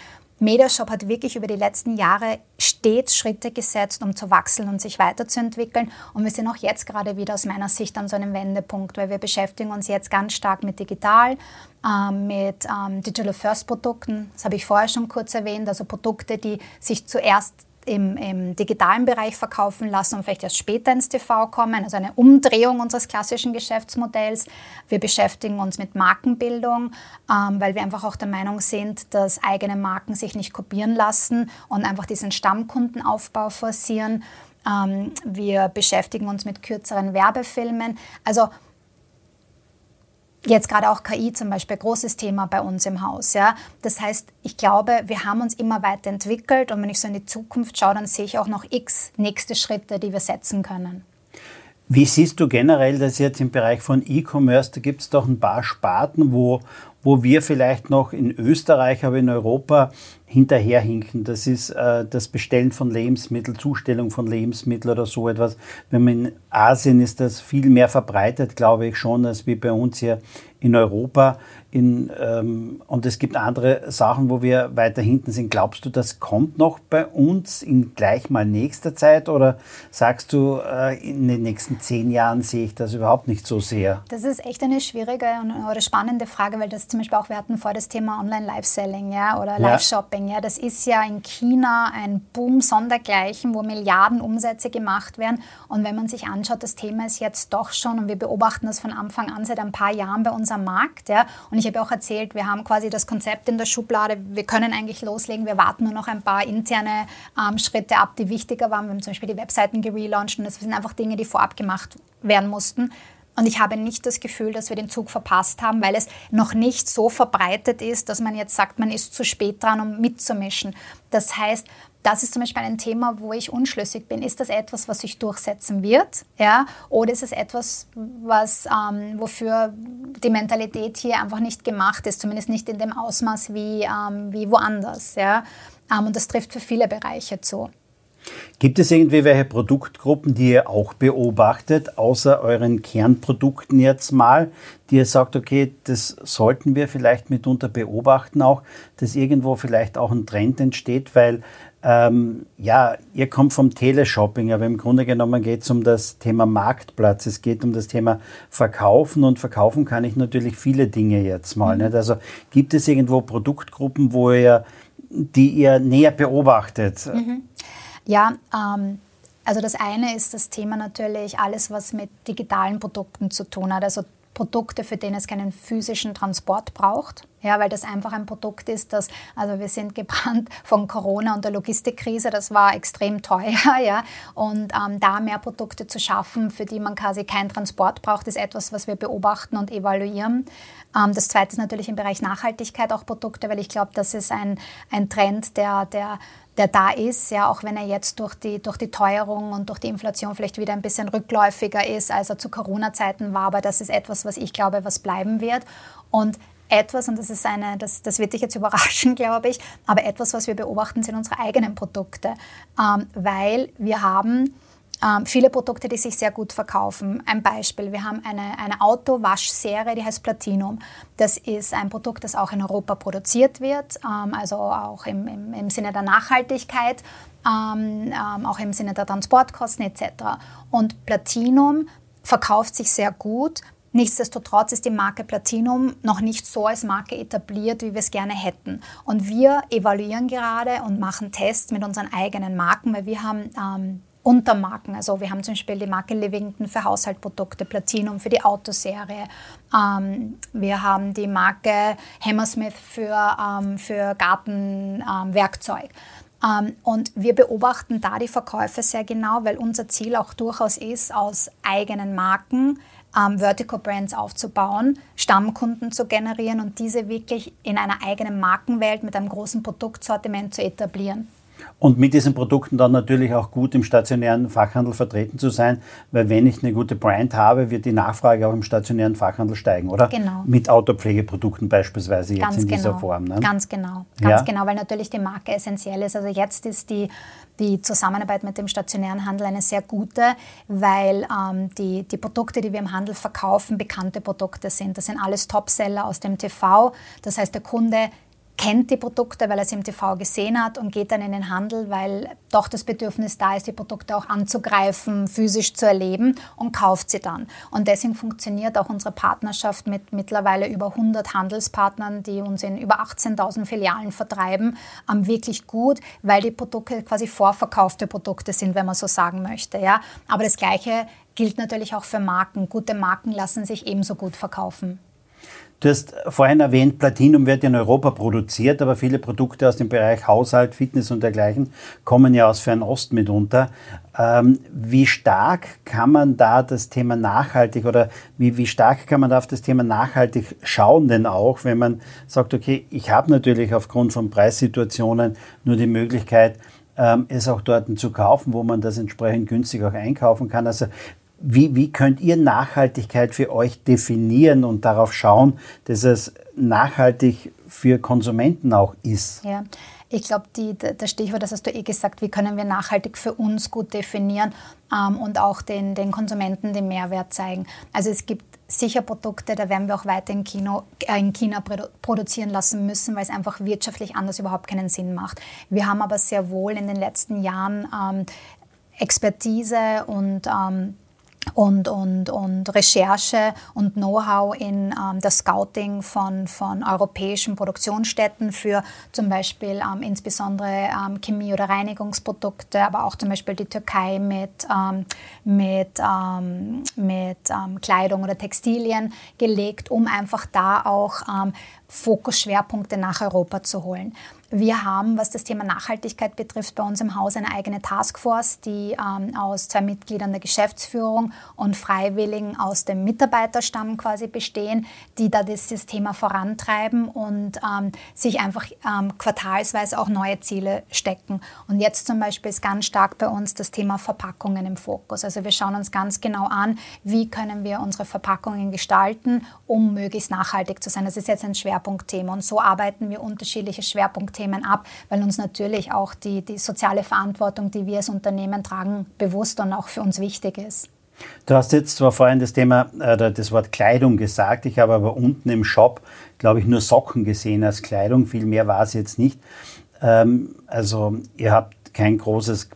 Mediashop hat wirklich über die letzten Jahre stets Schritte gesetzt, um zu wachsen und sich weiterzuentwickeln. Und wir sind auch jetzt gerade wieder aus meiner Sicht an so einem Wendepunkt, weil wir beschäftigen uns jetzt ganz stark mit digital, ähm, mit ähm, Digital First Produkten. Das habe ich vorher schon kurz erwähnt, also Produkte, die sich zuerst im, im, digitalen Bereich verkaufen lassen und vielleicht erst später ins TV kommen, also eine Umdrehung unseres klassischen Geschäftsmodells. Wir beschäftigen uns mit Markenbildung, ähm, weil wir einfach auch der Meinung sind, dass eigene Marken sich nicht kopieren lassen und einfach diesen Stammkundenaufbau forcieren. Ähm, wir beschäftigen uns mit kürzeren Werbefilmen. Also Jetzt gerade auch KI zum Beispiel, großes Thema bei uns im Haus. Ja? Das heißt, ich glaube, wir haben uns immer weiterentwickelt und wenn ich so in die Zukunft schaue, dann sehe ich auch noch x nächste Schritte, die wir setzen können. Wie siehst du generell das jetzt im Bereich von E-Commerce? Da gibt es doch ein paar Sparten, wo, wo wir vielleicht noch in Österreich, aber in Europa hinterherhinken. Das ist äh, das Bestellen von Lebensmitteln, Zustellung von Lebensmitteln oder so etwas. Wenn man in Asien ist das viel mehr verbreitet, glaube ich schon, als wie bei uns hier in Europa. In, ähm, und es gibt andere Sachen, wo wir weiter hinten sind. Glaubst du, das kommt noch bei uns in gleich mal nächster Zeit oder sagst du, äh, in den nächsten zehn Jahren sehe ich das überhaupt nicht so sehr? Das ist echt eine schwierige oder spannende Frage, weil das zum Beispiel auch, wir hatten vor das Thema Online-Live-Selling ja, oder Live-Shopping. Ja. ja. Das ist ja in China ein Boom sondergleichen, wo Milliarden Umsätze gemacht werden. Und wenn man sich anschaut, das Thema ist jetzt doch schon, und wir beobachten das von Anfang an seit ein paar Jahren bei uns am Markt. Ja. Und ich habe auch erzählt, wir haben quasi das Konzept in der Schublade, wir können eigentlich loslegen, wir warten nur noch ein paar interne ähm, Schritte ab, die wichtiger waren. Wir haben zum Beispiel die Webseiten gelauncht und das sind einfach Dinge, die vorab gemacht werden mussten. Und ich habe nicht das Gefühl, dass wir den Zug verpasst haben, weil es noch nicht so verbreitet ist, dass man jetzt sagt, man ist zu spät dran, um mitzumischen. Das heißt, das ist zum Beispiel ein Thema, wo ich unschlüssig bin. Ist das etwas, was sich durchsetzen wird? Ja? Oder ist es etwas, was, ähm, wofür die Mentalität hier einfach nicht gemacht ist, zumindest nicht in dem Ausmaß wie, ähm, wie woanders? Ja? Ähm, und das trifft für viele Bereiche zu. Gibt es irgendwie welche Produktgruppen, die ihr auch beobachtet, außer euren Kernprodukten jetzt mal, die ihr sagt, okay, das sollten wir vielleicht mitunter beobachten auch, dass irgendwo vielleicht auch ein Trend entsteht, weil ähm, ja, ihr kommt vom Teleshopping, aber im Grunde genommen geht es um das Thema Marktplatz. Es geht um das Thema Verkaufen und verkaufen kann ich natürlich viele Dinge jetzt mal. Mhm. Nicht? Also gibt es irgendwo Produktgruppen, wo ihr, die ihr näher beobachtet? Mhm. Ja, ähm, also das eine ist das Thema natürlich alles, was mit digitalen Produkten zu tun hat. Also Produkte, für den es keinen physischen Transport braucht. Ja, weil das einfach ein Produkt ist, das, also wir sind gebrannt [laughs] von Corona und der Logistikkrise, das war extrem teuer, [laughs] ja. Und ähm, da mehr Produkte zu schaffen, für die man quasi keinen Transport braucht, ist etwas, was wir beobachten und evaluieren. Ähm, das zweite ist natürlich im Bereich Nachhaltigkeit auch Produkte, weil ich glaube, das ist ein, ein Trend, der, der der da ist, ja, auch wenn er jetzt durch die, durch die Teuerung und durch die Inflation vielleicht wieder ein bisschen rückläufiger ist, als er zu Corona-Zeiten war. Aber das ist etwas, was ich glaube, was bleiben wird. Und etwas, und das ist eine, das, das wird dich jetzt [laughs] überraschen, glaube ich, aber etwas, was wir beobachten, sind unsere eigenen Produkte. Ähm, weil wir haben ähm, viele Produkte, die sich sehr gut verkaufen. Ein Beispiel, wir haben eine, eine Autowaschserie, die heißt Platinum. Das ist ein Produkt, das auch in Europa produziert wird, ähm, also auch im, im, im, Sinne der Nachhaltigkeit, ähm, ähm auch im Sinne der Transportkosten etc. Und Platinum verkauft sich sehr gut. Nichtsdestotrotz ist die Marke Platinum noch nicht so als Marke etabliert, wie wir es gerne hätten. Und wir evaluieren gerade und machen Tests mit unseren eigenen Marken, weil wir haben ähm, Untermarken. Also wir haben zum Beispiel die Marke Livington für Haushaltsprodukte, Platinum für die Autoserie. Ähm, wir haben die Marke Hammersmith für, ähm, für Gartenwerkzeug. Ähm, und wir beobachten da die Verkäufe sehr genau, weil unser Ziel auch durchaus ist, aus eigenen Marken ähm, Vertical Brands aufzubauen, Stammkunden zu generieren und diese wirklich in einer eigenen Markenwelt mit einem großen Produktsortiment zu etablieren. Und mit diesen Produkten dann natürlich auch gut im stationären Fachhandel vertreten zu sein, weil wenn ich eine gute Brand habe, wird die Nachfrage auch im stationären Fachhandel steigen, oder? Genau. Mit Autopflegeprodukten beispielsweise jetzt Ganz in genau. dieser Form. Ne? Ganz genau. Ganz ja? genau, weil natürlich die Marke essentiell ist. Also jetzt ist die, die Zusammenarbeit mit dem stationären Handel eine sehr gute, weil ähm, die, die Produkte, die wir im Handel verkaufen, bekannte Produkte sind. Das sind alles Topseller aus dem TV. Das heißt, der Kunde kennt die Produkte, weil er sie im TV gesehen hat und geht dann in den Handel, weil doch das Bedürfnis da ist, die Produkte auch anzugreifen, physisch zu erleben und kauft sie dann. Und deswegen funktioniert auch unsere Partnerschaft mit mittlerweile über 100 Handelspartnern, die uns in über 18.000 Filialen vertreiben, wirklich gut, weil die Produkte quasi vorverkaufte Produkte sind, wenn man so sagen möchte. Ja? Aber das Gleiche gilt natürlich auch für Marken. Gute Marken lassen sich ebenso gut verkaufen. Du hast vorhin erwähnt, Platinum wird in Europa produziert, aber viele Produkte aus dem Bereich Haushalt, Fitness und dergleichen kommen ja aus Fernost mitunter. Ähm, wie stark kann man da das Thema nachhaltig oder wie, wie stark kann man da auf das Thema nachhaltig schauen denn auch, wenn man sagt, okay, ich habe natürlich aufgrund von Preissituationen nur die Möglichkeit, ähm, es auch dort zu kaufen, wo man das entsprechend günstig auch einkaufen kann. Also wie, wie könnt ihr Nachhaltigkeit für euch definieren und darauf schauen, dass es nachhaltig für Konsumenten auch ist? Ja. Ich glaube, das Stichwort, das hast du eh gesagt, wie können wir nachhaltig für uns gut definieren ähm, und auch den, den Konsumenten den Mehrwert zeigen. Also es gibt sicher Produkte, da werden wir auch weiter in, Kino, äh, in China produ produzieren lassen müssen, weil es einfach wirtschaftlich anders überhaupt keinen Sinn macht. Wir haben aber sehr wohl in den letzten Jahren ähm, Expertise und ähm, und, und, und Recherche und Know-how in ähm, das Scouting von, von europäischen Produktionsstätten für zum Beispiel ähm, insbesondere ähm, Chemie- oder Reinigungsprodukte, aber auch zum Beispiel die Türkei mit, ähm, mit, ähm, mit ähm, Kleidung oder Textilien gelegt, um einfach da auch Fokusschwerpunkte nach Europa zu holen. Wir haben, was das Thema Nachhaltigkeit betrifft, bei uns im Haus eine eigene Taskforce, die ähm, aus zwei Mitgliedern der Geschäftsführung und Freiwilligen aus dem Mitarbeiterstamm quasi bestehen, die da dieses Thema vorantreiben und ähm, sich einfach ähm, quartalsweise auch neue Ziele stecken. Und jetzt zum Beispiel ist ganz stark bei uns das Thema Verpackungen im Fokus. Also wir schauen uns ganz genau an, wie können wir unsere Verpackungen gestalten, um möglichst nachhaltig zu sein. Das ist jetzt ein Schwerpunktthema und so arbeiten wir unterschiedliche Schwerpunktthemen Themen ab, weil uns natürlich auch die, die soziale Verantwortung, die wir als Unternehmen tragen, bewusst und auch für uns wichtig ist. Du hast jetzt zwar vorhin das Thema, äh, das Wort Kleidung gesagt, ich habe aber unten im Shop, glaube ich, nur Socken gesehen als Kleidung, viel mehr war es jetzt nicht. Ähm, also ihr habt kein großes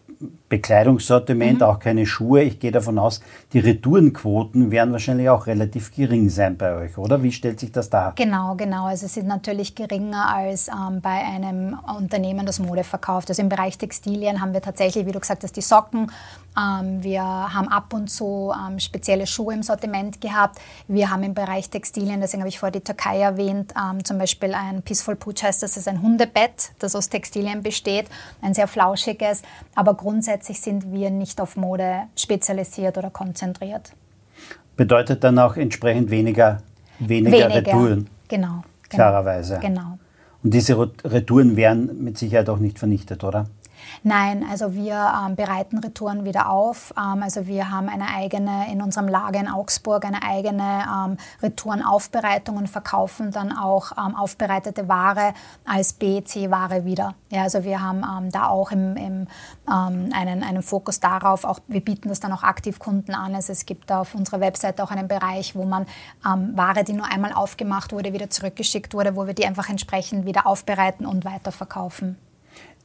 Bekleidungssortiment, mhm. auch keine Schuhe. Ich gehe davon aus, die Retourenquoten werden wahrscheinlich auch relativ gering sein bei euch, oder? Wie stellt sich das dar? Genau, genau. Also sie sind natürlich geringer als ähm, bei einem Unternehmen, das Mode verkauft. Also im Bereich Textilien haben wir tatsächlich, wie du gesagt hast, die Socken. Ähm, wir haben ab und zu ähm, spezielle Schuhe im Sortiment gehabt. Wir haben im Bereich Textilien, deswegen habe ich vorher die Türkei erwähnt, ähm, zum Beispiel ein Peaceful Pooch heißt das, ist ein Hundebett, das aus Textilien besteht, ein sehr flauschiges, aber grundsätzlich sind wir nicht auf Mode spezialisiert oder konzentriert. Bedeutet dann auch entsprechend weniger, weniger, weniger Retouren? Genau, genau. Klarerweise. Genau. Und diese Retouren werden mit Sicherheit auch nicht vernichtet, oder? Nein, also wir ähm, bereiten Retouren wieder auf. Ähm, also wir haben eine eigene, in unserem Lager in Augsburg, eine eigene ähm, Retourenaufbereitung und verkaufen dann auch ähm, aufbereitete Ware als BC-Ware wieder. Ja, also wir haben ähm, da auch im, im, ähm, einen, einen Fokus darauf. Auch, wir bieten das dann auch aktiv Kunden an. Also es gibt auf unserer Webseite auch einen Bereich, wo man Ware, die nur einmal aufgemacht wurde, wieder zurückgeschickt wurde, wo wir die einfach entsprechend wieder aufbereiten und weiterverkaufen.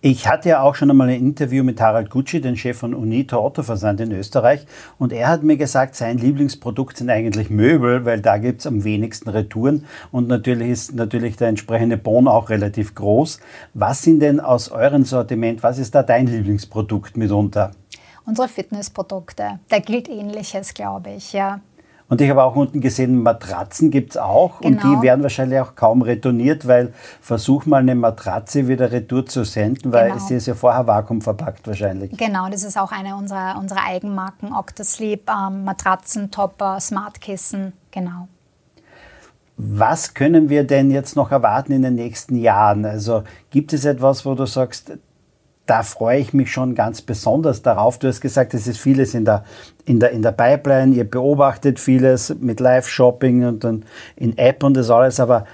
Ich hatte ja auch schon einmal ein Interview mit Harald Gucci, den Chef von Unito Autoversand in Österreich, und er hat mir gesagt, sein Lieblingsprodukt sind eigentlich Möbel, weil da gibt es am wenigsten Retouren und natürlich ist natürlich der entsprechende Bon auch relativ groß. Was sind denn aus eurem Sortiment, was ist da dein Lieblingsprodukt mitunter? Unsere Fitnessprodukte. Da gilt ähnliches, glaube ich, ja. Und ich habe auch unten gesehen, Matratzen gibt es auch genau. und die genau. werden wahrscheinlich auch kaum retourniert, weil versuch mal eine Matratze wieder retour zu senden, weil genau. sie ist ja vorher vakuumverpackt wahrscheinlich. Genau, das ist auch eine unserer, unserer Eigenmarken, Octosleep, ähm, Matratzen, Topper, Smartkissen, genau. Was können wir denn jetzt noch erwarten in den nächsten Jahren? Also gibt es etwas, wo du sagst, da freue ich mich schon ganz besonders darauf. Du hast gesagt, es ist vieles in der, in der, in der Pipeline. Ihr beobachtet vieles mit Live-Shopping und dann in App und das alles. Aber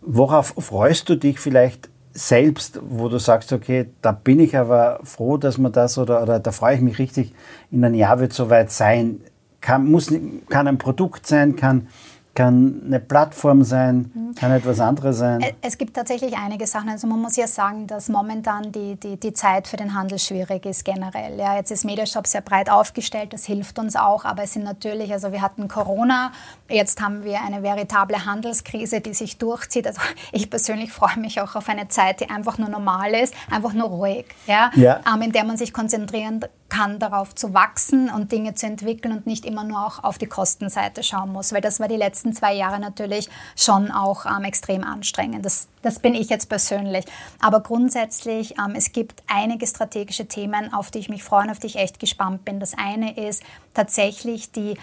worauf freust du dich vielleicht selbst, wo du sagst, okay, da bin ich aber froh, dass man das oder, oder da freue ich mich richtig, in einem Jahr wird soweit sein. Kann, muss, kann ein Produkt sein, kann kann eine Plattform sein, mhm. kann etwas anderes sein. Es gibt tatsächlich einige Sachen. Also man muss ja sagen, dass momentan die, die, die Zeit für den Handel schwierig ist generell. Ja, jetzt ist Mediashop sehr breit aufgestellt, das hilft uns auch, aber es sind natürlich, also wir hatten Corona, jetzt haben wir eine veritable Handelskrise, die sich durchzieht. Also [laughs] ich persönlich freue mich auch auf eine Zeit, die einfach nur normal ist, einfach nur ruhig, ja, ja. Ähm, in der man sich konzentrieren kann, darauf zu wachsen und Dinge zu entwickeln und nicht immer nur auch auf die Kostenseite schauen muss, weil das war die letzten zwei Jahre natürlich schon auch ähm, extrem anstrengend. Das, das bin ich jetzt persönlich. Aber grundsätzlich, ähm, es gibt einige strategische Themen, auf die ich mich freue und auf die ich echt gespannt bin. Das eine ist tatsächlich die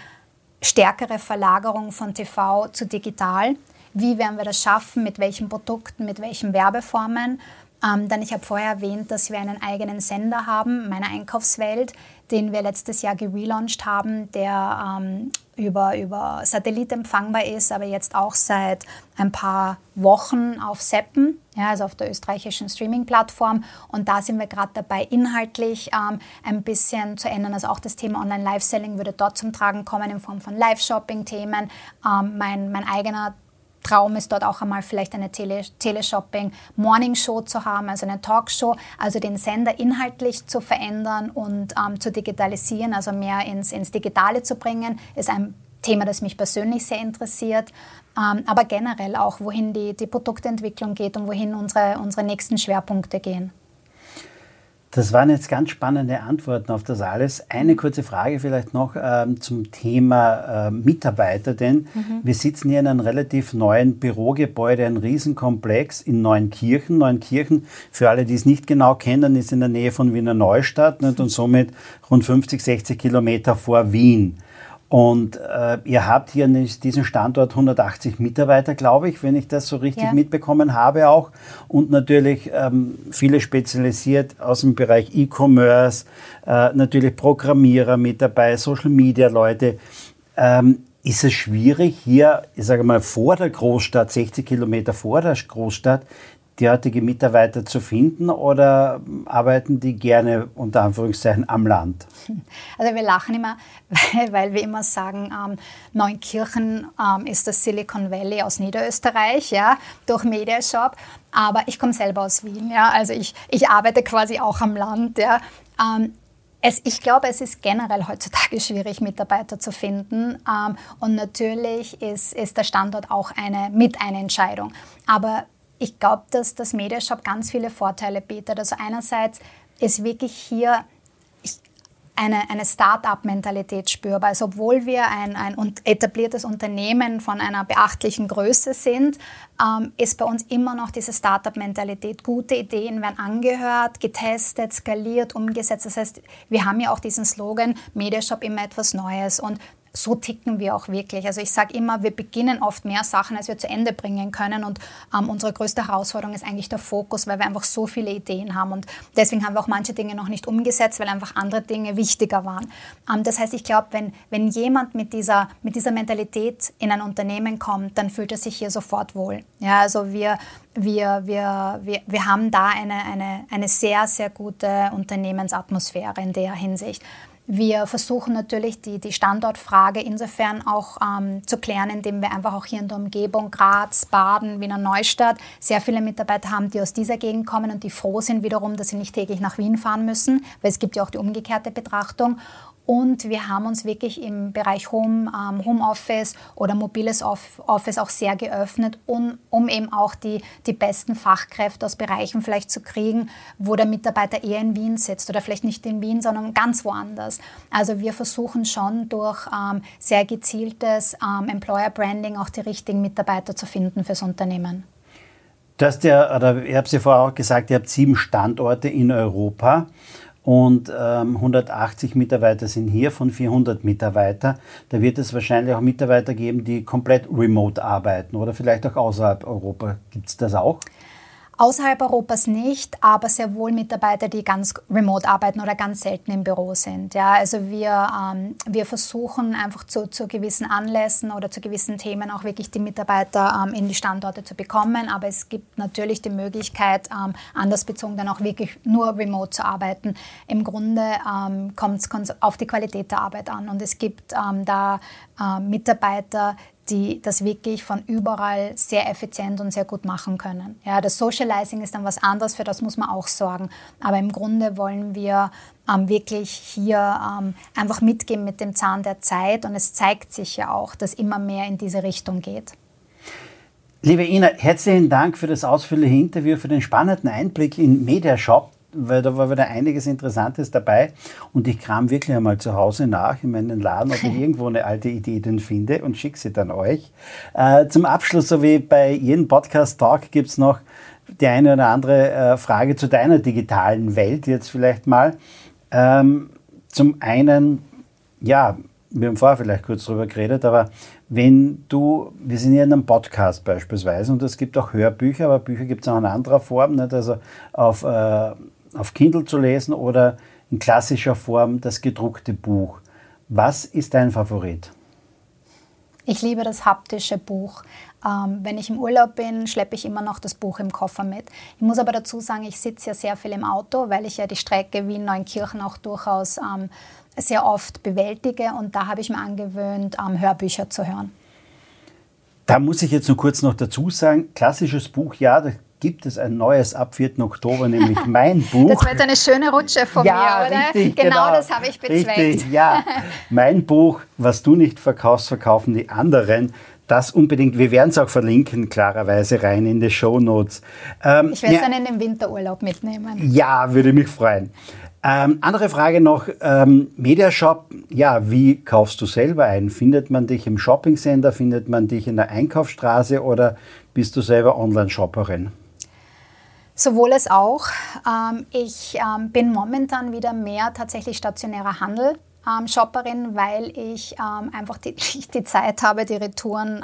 stärkere Verlagerung von TV zu digital. Wie werden wir das schaffen? Mit welchen Produkten? Mit welchen Werbeformen? Ähm, dann, ich habe vorher erwähnt, dass wir einen eigenen Sender haben, meine Einkaufswelt, den wir letztes Jahr gelauncht haben, der ähm, über, über Satellit empfangbar ist, aber jetzt auch seit ein paar Wochen auf Seppen, ja, also auf der österreichischen Streaming-Plattform. Und da sind wir gerade dabei, inhaltlich ähm, ein bisschen zu ändern. Also auch das Thema Online-Live-Selling würde dort zum Tragen kommen in Form von Live-Shopping-Themen. Ähm, mein, mein eigener Traum ist dort auch einmal vielleicht eine Tele Teleshopping Morning Show zu haben, also eine Talkshow, also den Sender inhaltlich zu verändern und ähm, zu digitalisieren, also mehr ins, ins Digitale zu bringen, ist ein Thema, das mich persönlich sehr interessiert, ähm, aber generell auch, wohin die, die Produktentwicklung geht und wohin unsere, unsere nächsten Schwerpunkte gehen. Das waren jetzt ganz spannende Antworten auf das alles. Eine kurze Frage vielleicht noch ähm, zum Thema äh, Mitarbeiter, denn mhm. wir sitzen hier in einem relativ neuen Bürogebäude, ein Riesenkomplex in Neunkirchen. Neunkirchen, für alle, die es nicht genau kennen, ist in der Nähe von Wiener Neustadt nicht, und somit rund 50, 60 Kilometer vor Wien. Und äh, ihr habt hier in diesem Standort 180 Mitarbeiter, glaube ich, wenn ich das so richtig ja. mitbekommen habe auch. Und natürlich ähm, viele spezialisiert aus dem Bereich E-Commerce, äh, natürlich Programmierer mit dabei, Social-Media-Leute. Ähm, ist es schwierig, hier, ich sage mal, vor der Großstadt, 60 Kilometer vor der Großstadt, derartige Mitarbeiter zu finden oder arbeiten die gerne unter Anführungszeichen am Land? Also wir lachen immer, weil, [laughs] weil wir immer sagen, ähm, Neunkirchen ähm, ist das Silicon Valley aus Niederösterreich, ja, durch Mediashop. Aber ich komme selber aus Wien, ja, also ich, ich arbeite quasi auch am Land, ja. Ähm, es, ich glaube, es ist generell heutzutage schwierig, Mitarbeiter zu finden. Ähm, und natürlich ist, ist der Standort auch eine, mit eine Entscheidung. Aber ich glaube, dass das Mediashop ganz viele Vorteile bietet. Also einerseits ist wirklich hier eine, eine Start-up-Mentalität spürbar. Also obwohl wir ein, ein etabliertes Unternehmen von einer beachtlichen Größe sind, ähm, ist bei uns immer noch diese Start-up-Mentalität. Gute Ideen werden angehört, getestet, skaliert, umgesetzt. Das heißt, wir haben ja auch diesen Slogan, Mediashop immer etwas Neues. Und so ticken wir auch wirklich. Also ich sage immer, wir beginnen oft mehr Sachen, als wir zu Ende bringen können. Und ähm, unsere größte Herausforderung ist eigentlich der Fokus, weil wir einfach so viele Ideen haben. Und deswegen haben wir auch manche Dinge noch nicht umgesetzt, weil einfach andere Dinge wichtiger waren. Ähm, das heißt, ich glaube, wenn, wenn jemand mit dieser, mit dieser Mentalität in ein Unternehmen kommt, dann fühlt er sich hier sofort wohl. Ja, also wir, wir, wir, wir, wir haben da eine, eine, eine sehr, sehr gute Unternehmensatmosphäre in der Hinsicht. Wir versuchen natürlich die, die Standortfrage insofern auch ähm, zu klären, indem wir einfach auch hier in der Umgebung Graz, Baden, Wiener Neustadt sehr viele Mitarbeiter haben, die aus dieser Gegend kommen und die froh sind wiederum, dass sie nicht täglich nach Wien fahren müssen, weil es gibt ja auch die umgekehrte Betrachtung. Und wir haben uns wirklich im Bereich Home, ähm, Homeoffice oder mobiles Office auch sehr geöffnet, um, um eben auch die, die besten Fachkräfte aus Bereichen vielleicht zu kriegen, wo der Mitarbeiter eher in Wien sitzt oder vielleicht nicht in Wien, sondern ganz woanders. Also wir versuchen schon durch ähm, sehr gezieltes ähm, Employer Branding auch die richtigen Mitarbeiter zu finden fürs Unternehmen. Du hast ja, oder ich habe es ja vorher auch gesagt, ihr habt sieben Standorte in Europa und ähm, 180 Mitarbeiter sind hier von 400 Mitarbeiter. Da wird es wahrscheinlich auch Mitarbeiter geben, die komplett remote arbeiten oder vielleicht auch außerhalb Europa. Gibt es das auch? Außerhalb Europas nicht, aber sehr wohl Mitarbeiter, die ganz remote arbeiten oder ganz selten im Büro sind. Ja, also wir, ähm, wir versuchen einfach zu, zu gewissen Anlässen oder zu gewissen Themen auch wirklich die Mitarbeiter ähm, in die Standorte zu bekommen. Aber es gibt natürlich die Möglichkeit, ähm, andersbezogen dann auch wirklich nur remote zu arbeiten. Im Grunde ähm, kommt es auf die Qualität der Arbeit an. Und es gibt ähm, da äh, Mitarbeiter, die das wirklich von überall sehr effizient und sehr gut machen können. Ja, das Socializing ist dann was anderes, für das muss man auch sorgen. Aber im Grunde wollen wir ähm, wirklich hier ähm, einfach mitgehen mit dem Zahn der Zeit und es zeigt sich ja auch, dass immer mehr in diese Richtung geht. Liebe Ina, herzlichen Dank für das ausführliche Interview, für den spannenden Einblick in Mediashop weil da war wieder einiges Interessantes dabei. Und ich kram wirklich einmal zu Hause nach in meinen Laden, ob ich [laughs] irgendwo eine alte Idee denn finde und schicke sie dann euch. Äh, zum Abschluss, so wie bei jedem Podcast-Talk, gibt es noch die eine oder andere äh, Frage zu deiner digitalen Welt jetzt vielleicht mal. Ähm, zum einen, ja, wir haben vorher vielleicht kurz drüber geredet, aber wenn du, wir sind ja in einem Podcast beispielsweise und es gibt auch Hörbücher, aber Bücher gibt es auch in anderer Form, nicht? also auf äh, auf Kindle zu lesen oder in klassischer Form das gedruckte Buch. Was ist dein Favorit? Ich liebe das haptische Buch. Ähm, wenn ich im Urlaub bin, schleppe ich immer noch das Buch im Koffer mit. Ich muss aber dazu sagen, ich sitze ja sehr viel im Auto, weil ich ja die Strecke Wien-Neunkirchen auch durchaus ähm, sehr oft bewältige und da habe ich mir angewöhnt, ähm, Hörbücher zu hören. Da muss ich jetzt nur kurz noch dazu sagen, klassisches Buch, ja, gibt es ein neues ab 4. Oktober, nämlich mein [laughs] Buch. Das jetzt eine schöne Rutsche von ja, mir, oder? Richtig, genau, genau das habe ich bezweckt. Richtig, ja. [laughs] mein Buch, was du nicht verkaufst, verkaufen die anderen. Das unbedingt, wir werden es auch verlinken, klarerweise rein in die Show Notes. Ähm, ich werde es ja, dann in den Winterurlaub mitnehmen. Ja, würde mich freuen. Ähm, andere Frage noch, ähm, Mediashop, ja, wie kaufst du selber ein? Findet man dich im Shopping-Center, findet man dich in der Einkaufsstraße oder bist du selber Online-Shopperin? Sowohl als auch. Ähm, ich ähm, bin momentan wieder mehr tatsächlich stationärer Handel. Ähm, Shopperin, weil ich einfach die, [laughs] die, Zeit habe, die Retouren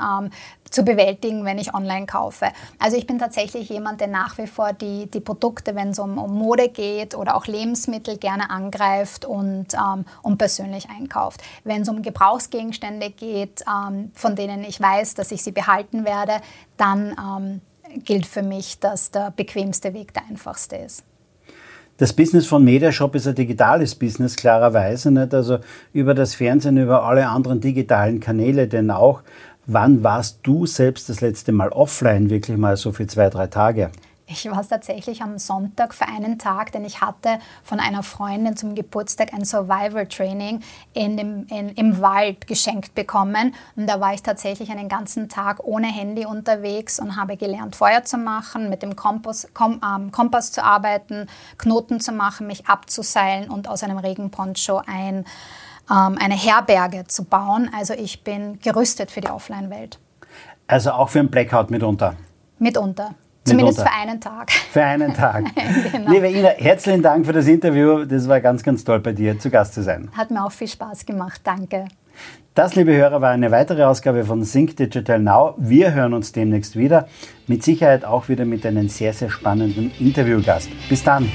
zu bewältigen, wenn ich online kaufe. Also ich bin tatsächlich jemand, der nach wie vor die, die Produkte, wenn es um, um Mode geht oder auch Lebensmittel, gerne angreift und, ähm, und persönlich einkauft. Wenn es um Gebrauchsgegenstände geht, ähm, von denen ich weiß, dass ich sie behalten werde, dann ähm, gilt für mich, dass der bequemste Weg der einfachste ist. Das Business von Mediashop ist ein digitales Business, klarerweise. Nicht? Also über das Fernsehen, über alle anderen digitalen Kanäle, denn auch. Wann warst du selbst das letzte Mal offline, wirklich mal so für zwei, drei Tage? Ich war es tatsächlich am Sonntag für einen Tag, denn ich hatte von einer Freundin zum Geburtstag ein Survival-Training in dem, in, im Wald geschenkt bekommen. Und da war ich tatsächlich einen ganzen Tag ohne Handy unterwegs und habe gelernt, Feuer zu machen, mit dem Kompass, kom, ähm, Kompass zu arbeiten, Knoten zu machen, mich abzuseilen und aus einem Regenponcho ein, ähm, eine Herberge zu bauen. Also ich bin gerüstet für die Offline-Welt. Also auch für einen Blackout mitunter? Mitunter. Zumindest für einen Tag. Für einen Tag. [laughs] genau. Liebe Ina, herzlichen Dank für das Interview. Das war ganz, ganz toll bei dir zu Gast zu sein. Hat mir auch viel Spaß gemacht. Danke. Das, liebe Hörer, war eine weitere Ausgabe von Sync Digital Now. Wir hören uns demnächst wieder. Mit Sicherheit auch wieder mit einem sehr, sehr spannenden Interviewgast. Bis dann.